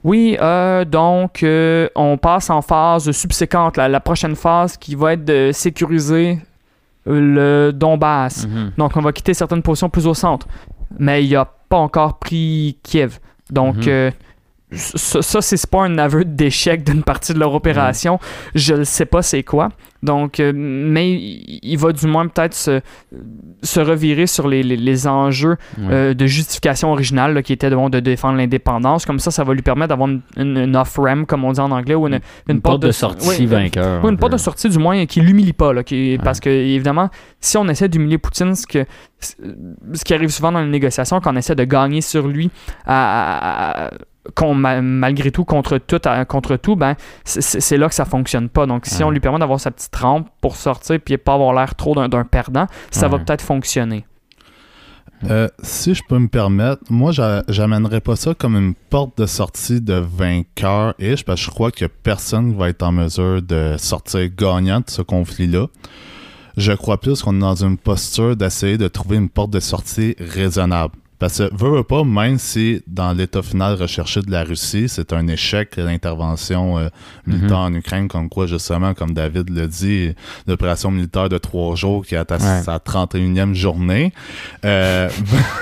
oui, euh, donc euh, on passe en phase subséquente, la, la prochaine phase qui va être de sécuriser le Donbass. Mhm. Donc, on va quitter certaines positions plus au centre. Mais il n'a pas encore pris Kiev. Donc, Mhm. euh, ça, ça, c'est pas un aveu d'échec d'une partie de leur opération. Je ne sais pas c'est quoi. Donc, euh, mais il va du moins peut-être se, se revirer sur les, les- les enjeux Ouais. euh, de justification originale là, qui était bon, de défendre l'indépendance. Comme ça, ça va lui permettre d'avoir une, une- une off-ramp, comme on dit en anglais, ou une, une, porte de sortie vainqueur. une porte de sortie, du moins, qui l'humilie pas. Là, qui, Ouais. Parce que, évidemment, si on essaie d'humilier Poutine, ce, que, ce qui arrive souvent dans les négociations, quand on essaie de gagner sur lui, à- qu'on- malgré tout, contre tout, à- contre tout ben, c'est- là que ça fonctionne pas. Donc, si Ouais. on lui permet d'avoir sa petite rampe pour sortir puis pas avoir l'air trop d'un perdant, ça va peut-être fonctionner. Euh, si je peux me permettre, moi, j'a- j'amènerais pas ça comme une porte de sortie de vainqueur-ish, parce que je crois que personne va être en mesure de sortir gagnant de ce conflit-là. Je crois plus qu'on est dans une posture d'essayer de trouver une porte de sortie raisonnable. Parce que, veux, veux pas, même si dans l'état final recherché de la Russie, c'est un échec l'intervention euh, militaire en Ukraine, comme quoi, justement, comme David l'a dit, l'opération militaire de trois jours qui est à Ouais. sa 31e journée, euh,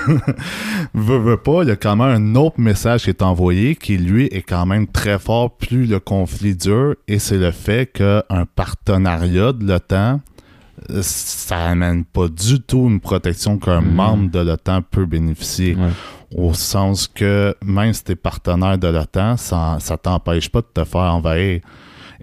veux, veux pas, il y a quand même un autre message qui est envoyé qui, lui, est quand même très fort plus le conflit dure, et c'est le fait qu'un partenariat de l'OTAN, ça amène pas du tout une protection qu'un Mhm. membre de l'OTAN peut bénéficier. Ouais. Au sens que même si t'es partenaire de l'OTAN, ça, ça t'empêche pas de te faire envahir.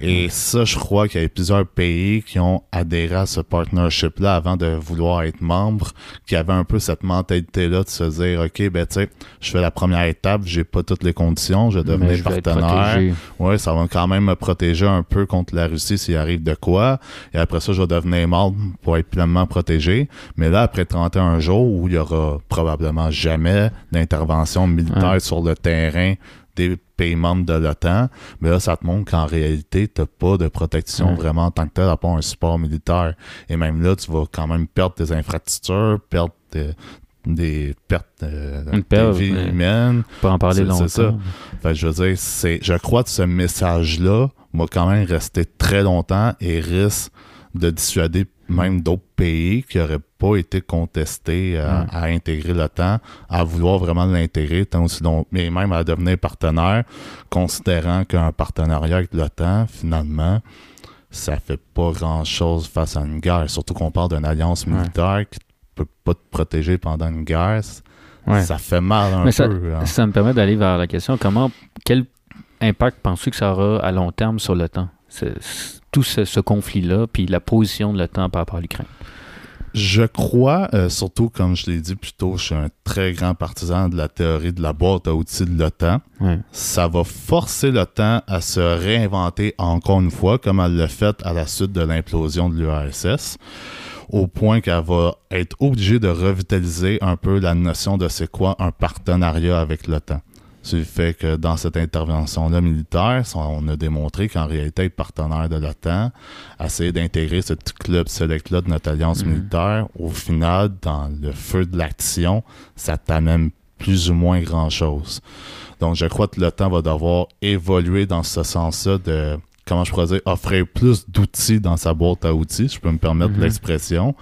Et ça, je crois qu'il y a plusieurs pays qui ont adhéré à ce partnership-là avant de vouloir être membre, qui avaient un peu cette mentalité-là de se dire, OK, ben tu sais, je fais la première étape, j'ai pas toutes les conditions, je être partenaire. Ouais, ça va quand même me protéger un peu contre la Russie s'il arrive de quoi. Et après ça, je vais devenir membre pour être pleinement protégé. Mais là, après 31 jours où il y aura probablement jamais d'intervention militaire Ouais. sur le terrain des membres de l'OTAN, mais là, ça te montre qu'en réalité, t'as pas de protection vraiment en tant que tel, à part un support militaire. Et même là, tu vas quand même perdre tes infrastructures, perdre tes- des pertes euh, Une de perte, ouais. humaines. On peut en parler longtemps. c'est ça. Fait je veux dire, c'est, je crois que ce message-là va quand même rester très longtemps et risque de dissuader même d'autres pays qui n'auraient pas été contestés à, Ouais. à intégrer l'OTAN, à vouloir vraiment l'intégrer, tant aussi mais même à devenir partenaire, considérant qu'un partenariat avec l'OTAN, finalement, ça fait pas grand-chose face à une guerre. Surtout qu'on parle d'une alliance Ouais. militaire qui peut pas te protéger pendant une guerre. Ouais. Ça fait mal un Mais ça, peu. hein. ça me permet d'aller vers la question comment, quel impact penses-tu que ça aura à long terme sur l'OTAN? Tout ce, ce conflit-là, puis la position de l'OTAN par rapport à l'Ukraine? Je crois, euh, surtout comme je l'ai dit plus tôt, je suis un très grand partisan de la théorie de la boîte à outils de l'OTAN. Ouais. Ça va forcer l'OTAN à se réinventer encore une fois, comme elle l'a fait à la suite de l'implosion de l'URSS, au point qu'elle va être obligée de revitaliser un peu la notion de c'est quoi un partenariat avec l'OTAN. C'est le fait que dans cette intervention-là militaire, on a démontré qu'en réalité, être partenaire de l'OTAN, essayer d'intégrer ce petit club select-là de notre alliance Mhm. militaire, au final, dans le feu de l'action, ça t'amène plus ou moins grand-chose. Donc, je crois que temps va devoir évoluer dans ce sens-là de comment je pourrais dire, offrir plus d'outils dans sa boîte à outils, si je peux me permettre Mhm. l'expression.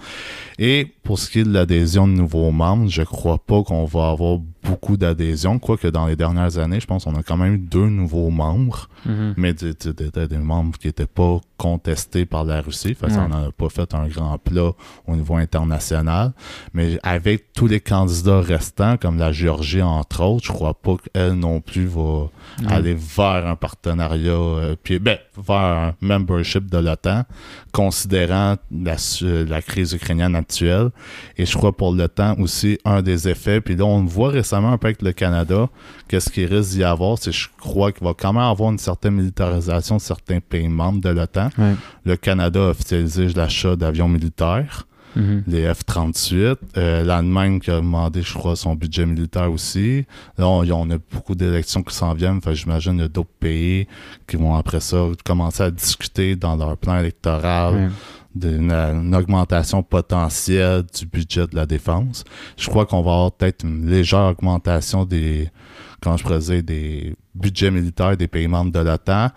Et pour ce qui est de l'adhésion de nouveaux membres, je crois pas qu'on va avoir beaucoup d'adhésion, quoique dans les dernières années, je pense qu'on a quand même eu deux nouveaux membres, Mhm. mais des, des- membres qui n'étaient pas contestés par la Russie, fait que ça Ouais. n'en a pas fait un grand plat au niveau international. Mais avec tous les candidats restants, comme la Géorgie entre autres, je crois pas qu'elle non plus va aller vers un partenariat, euh, puis ben, vers un membership de l'OTAN, considérant la crise ukrainienne actuelle. Et je crois pour l'OTAN aussi, un des effets, puis là on le voit récemment un peu avec le Canada, qu'est-ce qui risque d'y avoir, c'est je crois qu'il va quand même avoir une certaine militarisation de certains pays membres de l'OTAN. Ouais. Le Canada a officialisé l'achat d'avions militaires Mhm. les F-38. Euh, L'Allemagne qui a demandé, je crois, son budget militaire aussi. Là, on, on a beaucoup d'élections qui s'en viennent. Que j'imagine qu'il y a d'autres pays qui vont, après ça, commencer à discuter dans leur plan électoral. D'une une augmentation potentielle du budget de la défense. Je crois qu'on va avoir peut-être une légère augmentation des, comment je des budgets militaires des pays membres de l'OTAN.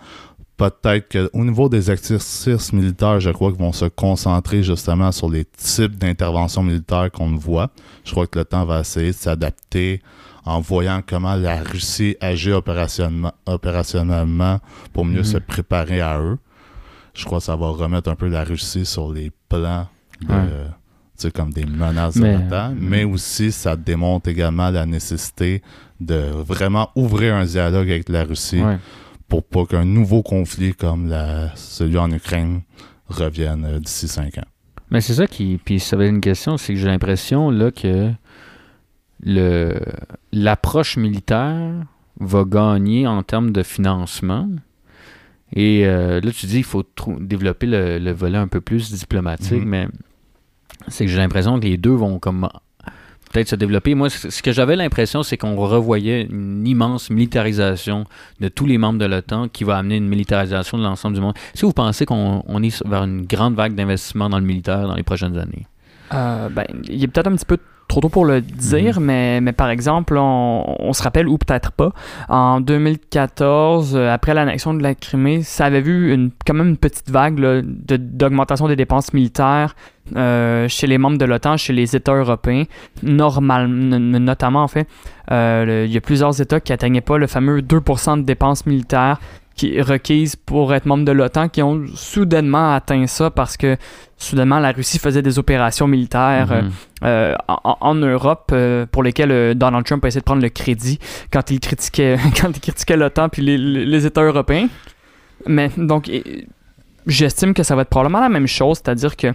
Peut-être qu'au niveau des exercices militaires, je crois qu'ils vont se concentrer justement sur les types d'interventions militaires qu'on voit. Je crois que le temps va essayer de s'adapter en voyant comment la Russie agit opérationnellement, opérationnellement pour mieux Mhm. se préparer à eux. Je crois que ça va remettre un peu la Russie sur les plans de, Ouais. comme des menaces Mais- de l'OTAN, mais aussi ça démontre également la nécessité de vraiment ouvrir un dialogue avec la Russie Ouais. pour pas qu'un nouveau conflit comme la, celui en Ukraine revienne euh, d'ici cinq ans. Mais c'est ça qui. Puis ça avait une question, c'est que j'ai l'impression là que le l'approche militaire va gagner en termes de financement. Et euh, là, tu dis qu'il faut trou- développer le, le volet un peu plus diplomatique, Mhm. mais c'est que j'ai l'impression que les deux vont comme peut-être se développer. Moi, ce que j'avais l'impression, c'est qu'on revoyait une immense militarisation de tous les membres de l'OTAN qui va amener une militarisation de l'ensemble du monde. Est-ce que vous pensez qu'on on est vers une grande vague d'investissement dans le militaire dans les prochaines années? Euh, ben, il est peut-être un petit peu trop tôt pour le dire, mais, mais par exemple, on, on se rappelle, ou peut-être pas, en 2014, euh, après l'annexion de la Crimée, ça avait vu une, quand même une petite vague là, de- d'augmentation des dépenses militaires euh, chez les membres de l'OTAN, chez les États européens, notamment en fait. euh, le- il y a plusieurs États qui n'atteignaient pas le fameux 2% de dépenses militaires qui requises pour être membre de l'OTAN, qui ont soudainement atteint ça parce que soudainement la Russie faisait des opérations militaires euh, Mhm. euh, en, en Europe euh, pour lesquelles euh, Donald Trump a essayé de prendre le crédit quand il critiquait quand il critiquait l'OTAN puis les, les- États européens. Mais donc j'estime que ça va être probablement la même chose, c'est-à-dire que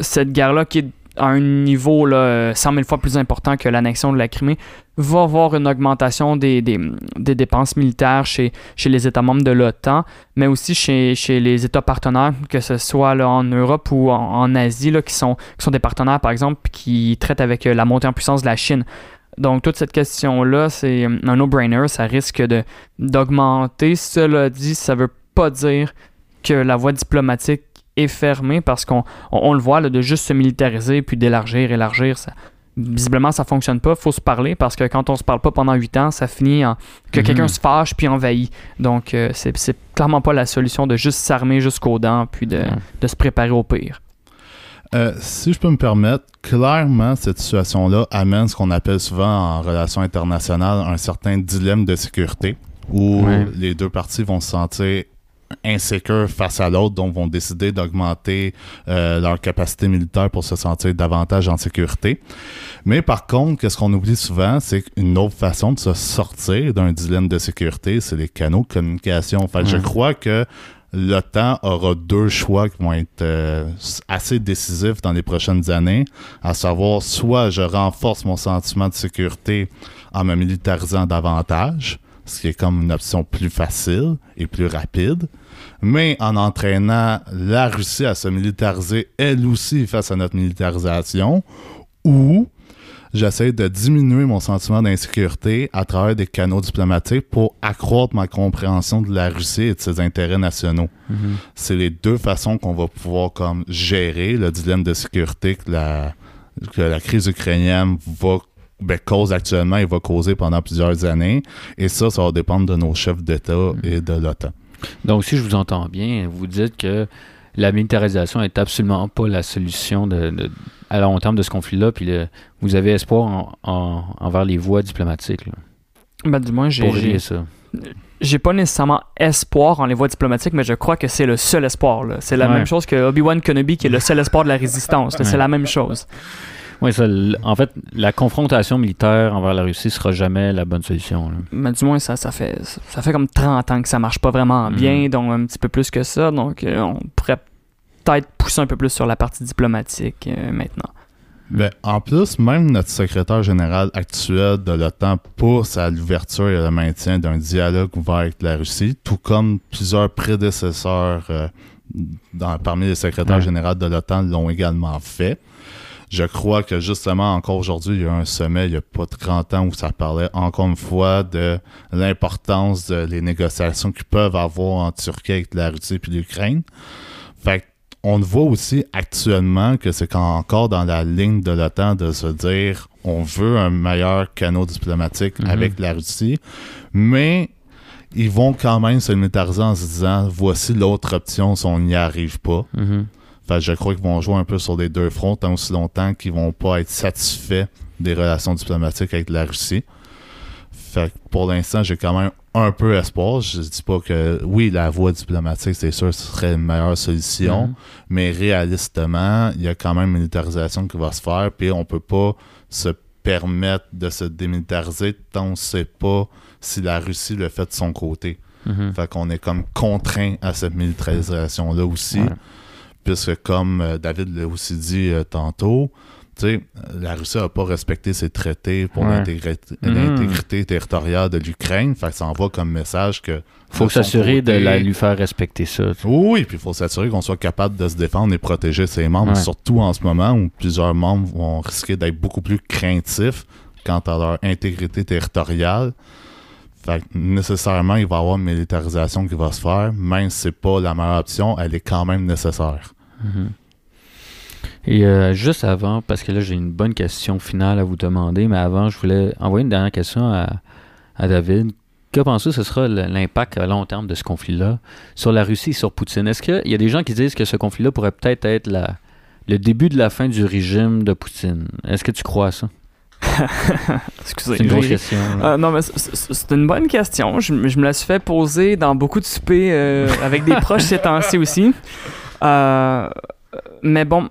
cette guerre-là qui est à un niveau là, euh, 100 000 fois plus important que l'annexion de la Crimée va avoir une augmentation des, des, des dépenses militaires chez, chez les États membres de l'OTAN, mais aussi chez, chez les États partenaires, que ce soit là, en Europe ou en, Asie, là, qui, sont, qui sont des partenaires, par exemple, qui traitent avec euh, la montée en puissance de la Chine. Donc, toute cette question-là, c'est euh, un no-brainer. Ça risque d'augmenter. Cela dit, ça veut pas dire que la voie diplomatique est fermée parce qu'on on, on le voit, là, de juste se militariser puis d'élargir, élargir, ça, visiblement, ça fonctionne pas. faut se parler parce que quand on se parle pas pendant huit ans, ça finit en que Mhm. quelqu'un se fâche puis envahit. Donc, euh, c'est c'est clairement pas la solution de juste s'armer jusqu'aux dents puis de, de se préparer au pire. Euh, si je peux me permettre, clairement, cette situation-là amène ce qu'on appelle souvent en relations internationales un certain dilemme de sécurité où les deux parties vont se sentir insécures face à l'autre, donc vont décider d'augmenter euh, leur capacité militaire pour se sentir davantage en sécurité. Mais par contre, qu'est-ce qu'on oublie souvent, c'est qu'une autre façon de se sortir d'un dilemme de sécurité, c'est les canaux de communication. Fait que je crois que l'OTAN aura deux choix qui vont être euh, assez décisifs dans les prochaines années, à savoir soit je renforce mon sentiment de sécurité en me militarisant davantage, ce qui est comme une option plus facile et plus rapide, mais en entraînant la Russie à se militariser elle aussi face à notre militarisation, ou j'essaie de diminuer mon sentiment d'insécurité à travers des canaux diplomatiques pour accroître ma compréhension de la Russie et de ses intérêts nationaux. Mhm. C'est les deux façons qu'on va pouvoir comme gérer le dilemme de sécurité que la, que la crise ukrainienne va ben, cause actuellement et va causer pendant plusieurs années. Et ça, ça va dépendre de nos chefs d'État Mm. et de l'OTAN. Donc, si je vous entends bien, vous dites que la militarisation est absolument pas la solution de, de- à long terme de ce conflit-là, puis le- vous avez espoir en- en- envers les voies diplomatiques là, Ben, du moins, j'ai- ça. j'ai pas nécessairement espoir en les voies diplomatiques, mais je crois que c'est le seul espoir. C'est la Ouais. même chose que Obi-Wan Kenobi, qui est le seul espoir de la résistance. Ouais. C'est la même chose. Oui, ça, en fait, la confrontation militaire envers la Russie sera jamais la bonne solution. là. Mais du moins, ça, ça, fait, ça fait comme 30 ans que ça marche pas vraiment Mhm. bien, donc un petit peu plus que ça. Donc, euh, on pourrait peut-être pousser un peu plus sur la partie diplomatique euh, maintenant. Ben, en plus, même notre secrétaire général actuel de l'OTAN pousse à l'ouverture et le maintien d'un dialogue ouvert avec la Russie, tout comme plusieurs prédécesseurs euh, dans- parmi les secrétaires Ouais. généraux de l'OTAN l'ont également fait. Je crois que justement, encore aujourd'hui, il y a eu un sommet, il n'y a pas 30 ans, où ça parlait encore une fois de l'importance des négociations qu'ils peuvent avoir en Turquie avec la Russie et l'Ukraine. Fait on voit aussi actuellement que c'est encore dans la ligne de l'OTAN de se dire on veut un meilleur canot diplomatique Mhm. avec la Russie, mais ils vont quand même se militariser en se disant voici l'autre option si on n'y arrive pas. Mhm. Fait que je crois qu'ils vont jouer un peu sur les deux fronts tant aussi longtemps qu'ils vont pas être satisfaits des relations diplomatiques avec la Russie. Fait que pour l'instant, j'ai quand même un peu espoir. Je dis pas que oui, la voie diplomatique, c'est sûr, ce serait une meilleure solution, Mhm. mais réalistement, il y a quand même une militarisation qui va se faire, puis on peut pas se permettre de se démilitariser tant on sait pas si la Russie le fait de son côté. Mhm. Fait qu'on est comme contraint à cette militarisation-là aussi Ouais. Puisque comme euh, David l'a aussi dit euh, tantôt, tu sais, la Russie n'a pas respecté ses traités pour Ouais. l'intégrité territoriale de l'Ukraine. Fait que ça envoie comme message que. faut s'assurer de la, lui faire respecter ça. Oui, puis il faut s'assurer qu'on soit capable de se défendre et protéger ses membres, Ouais. surtout en ce moment où plusieurs membres vont risquer d'être beaucoup plus craintifs quant à leur intégrité territoriale. Fait que nécessairement, il va y avoir une militarisation qui va se faire, même si c'est pas la meilleure option, elle est quand même nécessaire. Mhm. Et euh, juste avant, parce que là j'ai une bonne question finale à vous demander, mais avant je voulais envoyer une dernière question à, à David. Que pensez-vous ce sera l'impact à long terme de ce conflit-là sur la Russie et sur Poutine? Est-ce qu'il y a des gens qui disent que ce conflit-là pourrait peut-être être la, le début de la fin du régime de Poutine? Est-ce que tu crois à ça? Excusez. C'est une grosse question. Euh, non, mais c'est- une bonne question. Je, me- je me la suis fait poser dans beaucoup de soupers euh, avec des proches ces temps-ci aussi. Euh, mais bon,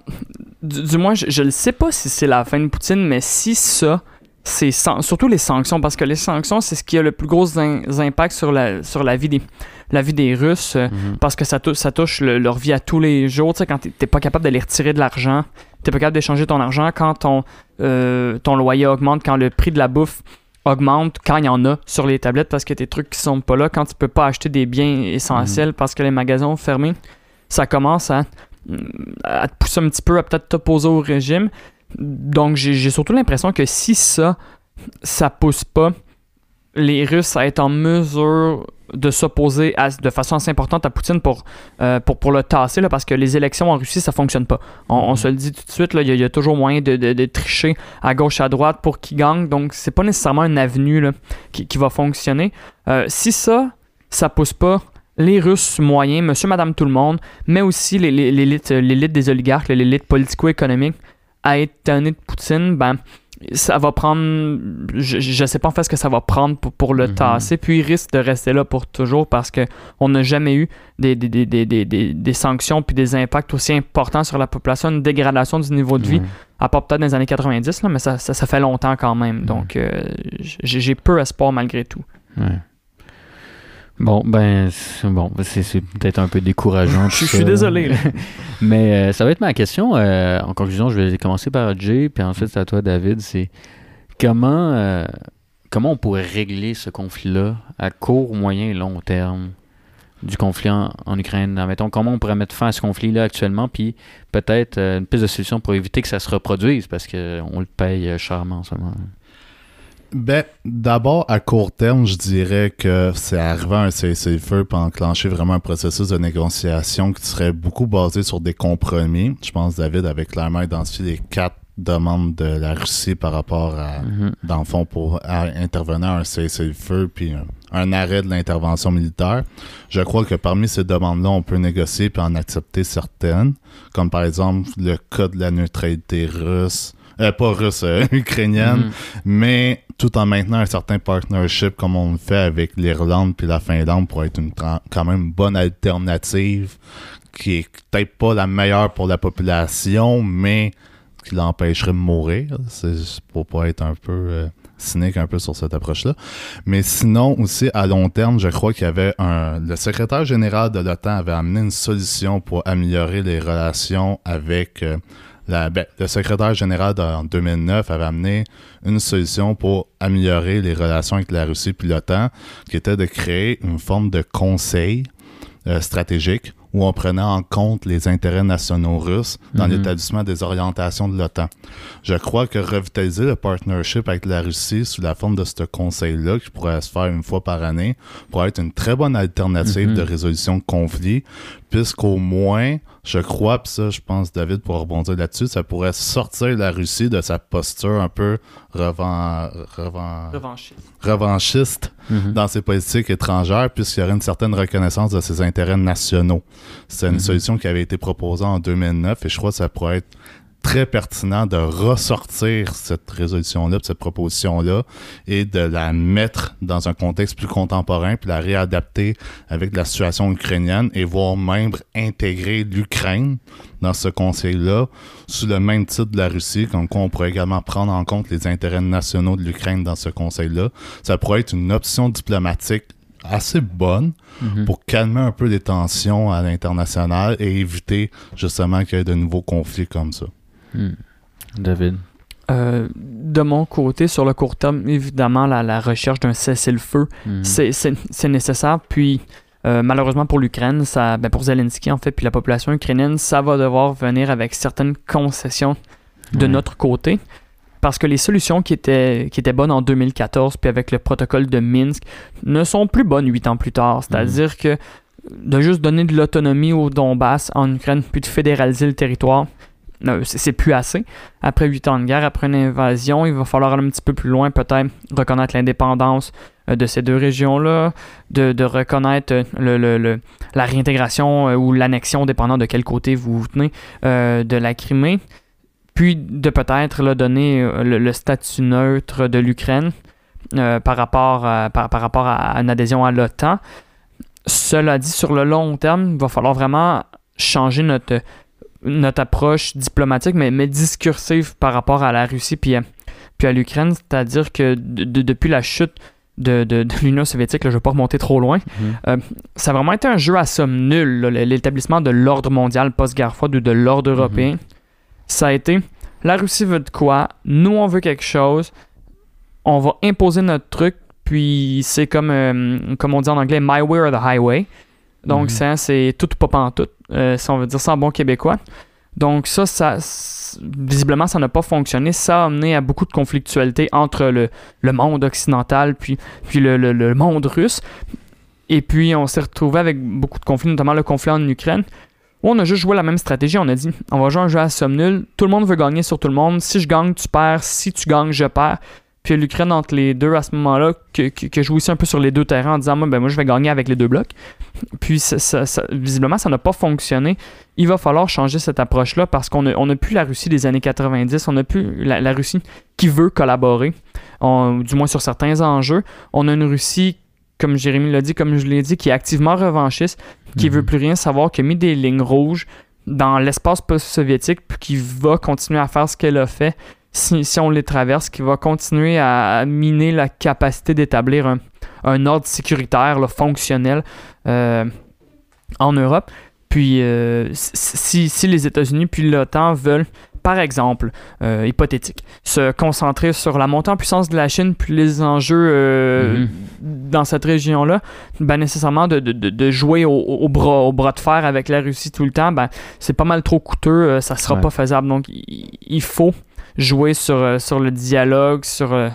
du, du moins, je ne sais pas si c'est la fin de Poutine, mais si ça, c'est surtout les sanctions, parce que les sanctions, c'est ce qui a le plus gros in- impact sur la, sur la vie des, la vie des Russes. euh, Mhm. parce que ça, tou- ça touche le- leur vie à tous les jours. Tu sais, quand t'es pas capable d'aller retirer de l'argent, t'es pas capable d'échanger ton argent, quand ton, euh, ton loyer augmente, quand le prix de la bouffe augmente, quand il y en a sur les tablettes, parce que tes trucs qui sont pas là, quand tu peux pas acheter des biens essentiels parce que les magasins ont fermé, ça commence à, à te pousser un petit peu à peut-être t'opposer au régime. Donc j'ai surtout l'impression que si ça, ça pousse pas les Russes à être en mesure de s'opposer de façon assez importante à Poutine pour, euh, pour, pour le tasser, là, parce que les élections en Russie, ça fonctionne pas. On, on se le dit tout de suite, il y, a- il y a toujours moyen de, de- de tricher à gauche, à droite pour qu'il gagne, donc c'est pas nécessairement une avenue là, qui, qui va fonctionner. Euh, si ça, ça pousse pas les Russes moyens, monsieur, madame, tout le monde, mais aussi l'élite des oligarques, l'élite politico-économique, à être tanné de Poutine, ben, ça va prendre. Je, je sais pas en fait ce que ça va prendre pour, pour le Mhm. tasser, puis il risque de rester là pour toujours parce que on n'a jamais eu des, des, des, des, des, sanctions puis des impacts aussi importants sur la population, une dégradation du niveau de vie, à part peut-être dans les années 90, là, mais ça, ça, ça fait longtemps quand même. Donc, euh, j'ai j'ai peu espoir malgré tout. Bon, ben, c'est bon, c'est peut-être un peu décourageant. Je suis désolé. Mais euh, ça va être ma question. euh, en conclusion, je vais commencer par Jay, puis ensuite c'est à toi, David. C'est comment, euh, comment on pourrait régler ce conflit-là à court, moyen et long terme du conflit en, en Ukraine? Admettons, comment on pourrait mettre fin à ce conflit-là actuellement, puis peut-être une piste de solution pour éviter que ça se reproduise, parce qu'on le paye charmant en ce moment. Ben, d'abord, à court terme, je dirais que c'est arriver à un cessez-le-feu pour enclencher vraiment un processus de négociation qui serait beaucoup basé sur des compromis. Je pense que David avait clairement identifié les quatre demande de la Russie par rapport à, Mhm. dans le fond, pour à- intervenir à un cessez-le-feu puis un, un arrêt de l'intervention militaire. Je crois que parmi ces demandes-là, on peut négocier puis en accepter certaines, comme par exemple le cas de la neutralité russe, euh, pas russe, euh, ukrainienne, Mhm. mais tout en maintenant un certain partnership comme on le fait avec l'Irlande puis la Finlande pour être une quand même bonne alternative qui est peut-être pas la meilleure pour la population, mais qui l'empêcherait de mourir. C'est pour pas être un peu euh, cynique un peu sur cette approche-là. Mais sinon, aussi, à long terme, je crois qu'il y avait un... Le secrétaire général de l'OTAN avait amené une solution pour améliorer les relations avec... euh, la, ben, le secrétaire général de- en 2009 avait amené une solution pour améliorer les relations avec la Russie puis l'OTAN, qui était de créer une forme de conseil euh, stratégique où on prenait en compte les intérêts nationaux russes dans Mhm. l'établissement des orientations de l'OTAN. Je crois que revitaliser le partnership avec la Russie sous la forme de ce conseil-là, qui pourrait se faire une fois par année, pourrait être une très bonne alternative Mhm. de résolution de conflits, puisqu'au moins, je crois, puis ça, je pense, David, pour rebondir là-dessus, ça pourrait sortir la Russie de sa posture un peu revan... revan- Revanchiste. revanchiste Mhm. dans ses politiques étrangères, puisqu'il y aurait une certaine reconnaissance de ses intérêts nationaux. C'est une Mhm. solution qui avait été proposée en 2009 et je crois que ça pourrait être très pertinent de ressortir cette résolution-là, cette proposition-là, et de la mettre dans un contexte plus contemporain, puis la réadapter avec la situation ukrainienne, et voire même intégrer l'Ukraine dans ce conseil-là, sous le même titre de la Russie, comme quoi on pourrait également prendre en compte les intérêts nationaux de l'Ukraine dans ce conseil-là. Ça pourrait être une option diplomatique assez bonne Mhm. pour calmer un peu les tensions à l'international et éviter justement qu'il y ait de nouveaux conflits comme ça. Mhm. David. Euh, de mon côté, sur le court terme, évidemment, la, la recherche d'un cessez-le-feu, Mhm. c'est- nécessaire. Puis, euh, malheureusement pour l'Ukraine, ça, ben pour Zelensky, en fait, puis la population ukrainienne, ça va devoir venir avec certaines concessions de notre côté. Parce que les solutions qui étaient, qui étaient bonnes en 2014, puis avec le protocole de Minsk, ne sont plus bonnes huit ans plus tard. C'est-à-dire que de juste donner de l'autonomie au Donbass en Ukraine, puis de fédéraliser le territoire, c'est plus assez. Après huit ans de guerre, après une invasion, il va falloir aller un petit peu plus loin, peut-être reconnaître l'indépendance euh, de ces deux régions-là, de, reconnaître euh, la réintégration euh, ou l'annexion, dépendant de quel côté vous vous tenez, euh, de la Crimée, puis de peut-être donner le, statut neutre de l'Ukraine par rapport à une adhésion à l'OTAN. Cela dit, sur le long terme, il va falloir vraiment changer notre, notre approche diplomatique, mais, mais discursive par rapport à la Russie puis à, puis à l'Ukraine. C'est-à-dire que de- de- depuis la chute de, de- de l'Union soviétique, là, je ne vais pas remonter trop loin, Mhm. ça a vraiment été un jeu à somme nulle, l'établissement de l'ordre mondial post-guerre froide ou de l'ordre européen. Ça a été, la Russie veut de quoi, nous on veut quelque chose, on va imposer notre truc, puis c'est comme, euh, comme on dit en anglais, my way or the highway. Donc Mhm. ça, c'est tout ou pas pantoute, euh, si on veut dire ça en bon québécois. Donc ça, ça visiblement, ça n'a pas fonctionné. Ça a amené à beaucoup de conflictualité entre le, monde occidental puis, le- le monde russe. Et puis, on s'est retrouvé avec beaucoup de conflits, notamment le conflit en Ukraine, où on a juste joué la même stratégie. On a dit, on va jouer un jeu à somme nulle. Tout le monde veut gagner sur tout le monde. Si je gagne, tu perds. Si tu gagnes, je perds. Puis l'Ukraine, entre les deux, à ce moment-là, que, que, que joue aussi un peu sur les deux terrains en disant, moi, ben, moi je vais gagner avec les deux blocs. Puis, ça- ça- ça- visiblement, ça n'a pas fonctionné. Il va falloir changer cette approche-là parce qu'on n'a on a plus la Russie des années 90. On n'a plus la, la Russie qui veut collaborer, on- du moins sur certains enjeux. On a une Russie comme Jérémy l'a dit, comme je l'ai dit, qui est activement revanchiste, qui Mhm. veut plus rien savoir, qui a mis des lignes rouges dans l'espace post-soviétique, puis qui va continuer à faire ce qu'elle a fait si, si on les traverse, qui va continuer à, miner la capacité d'établir un, un ordre sécuritaire là, fonctionnel euh, en Europe. Puis euh, si, si les États-Unis puis l'OTAN veulent, par exemple, euh, hypothétique, se concentrer sur la montée en puissance de la Chine puis les enjeux Mhm. dans cette région-là, ben nécessairement de, de- de- de jouer au, au bras, au bras de fer avec la Russie tout le temps, ben c'est pas mal trop coûteux, ça sera Ouais. pas faisable. Donc il, il faut jouer sur, euh, sur le dialogue, sur, euh,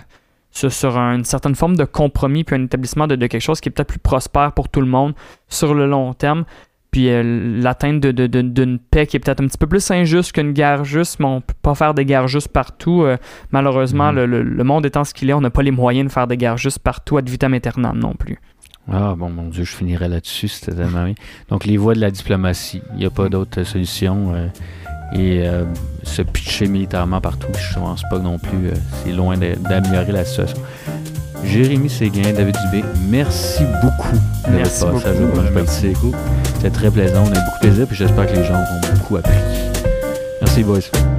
sur, sur une certaine forme de compromis puis un établissement de, de quelque chose qui est peut-être plus prospère pour tout le monde sur le long terme. puis euh, l'atteinte de- de- de- d'une paix qui est peut-être un petit peu plus injuste qu'une guerre juste, mais on peut pas faire des guerres justes partout. Euh, malheureusement, Mhm. le, le- le monde étant ce qu'il est, on n'a pas les moyens de faire des guerres justes partout ad vitam aeternam non plus. Ah, bon, mon Dieu, je finirai là-dessus, c'était tellement bien. Donc, les voies de la diplomatie, il n'y a pas d'autre solution. euh, et euh, se pitcher militairement partout, je pense pas non plus, euh, c'est loin d'améliorer la situation. Jérémy Séguin, David Dubé, merci beaucoup de Merci votre passage au beaucoup. Brunch Merci. C'était très plaisant, on a eu beaucoup de plaisir, puis j'espère que les gens ont beaucoup appris. Merci, boys.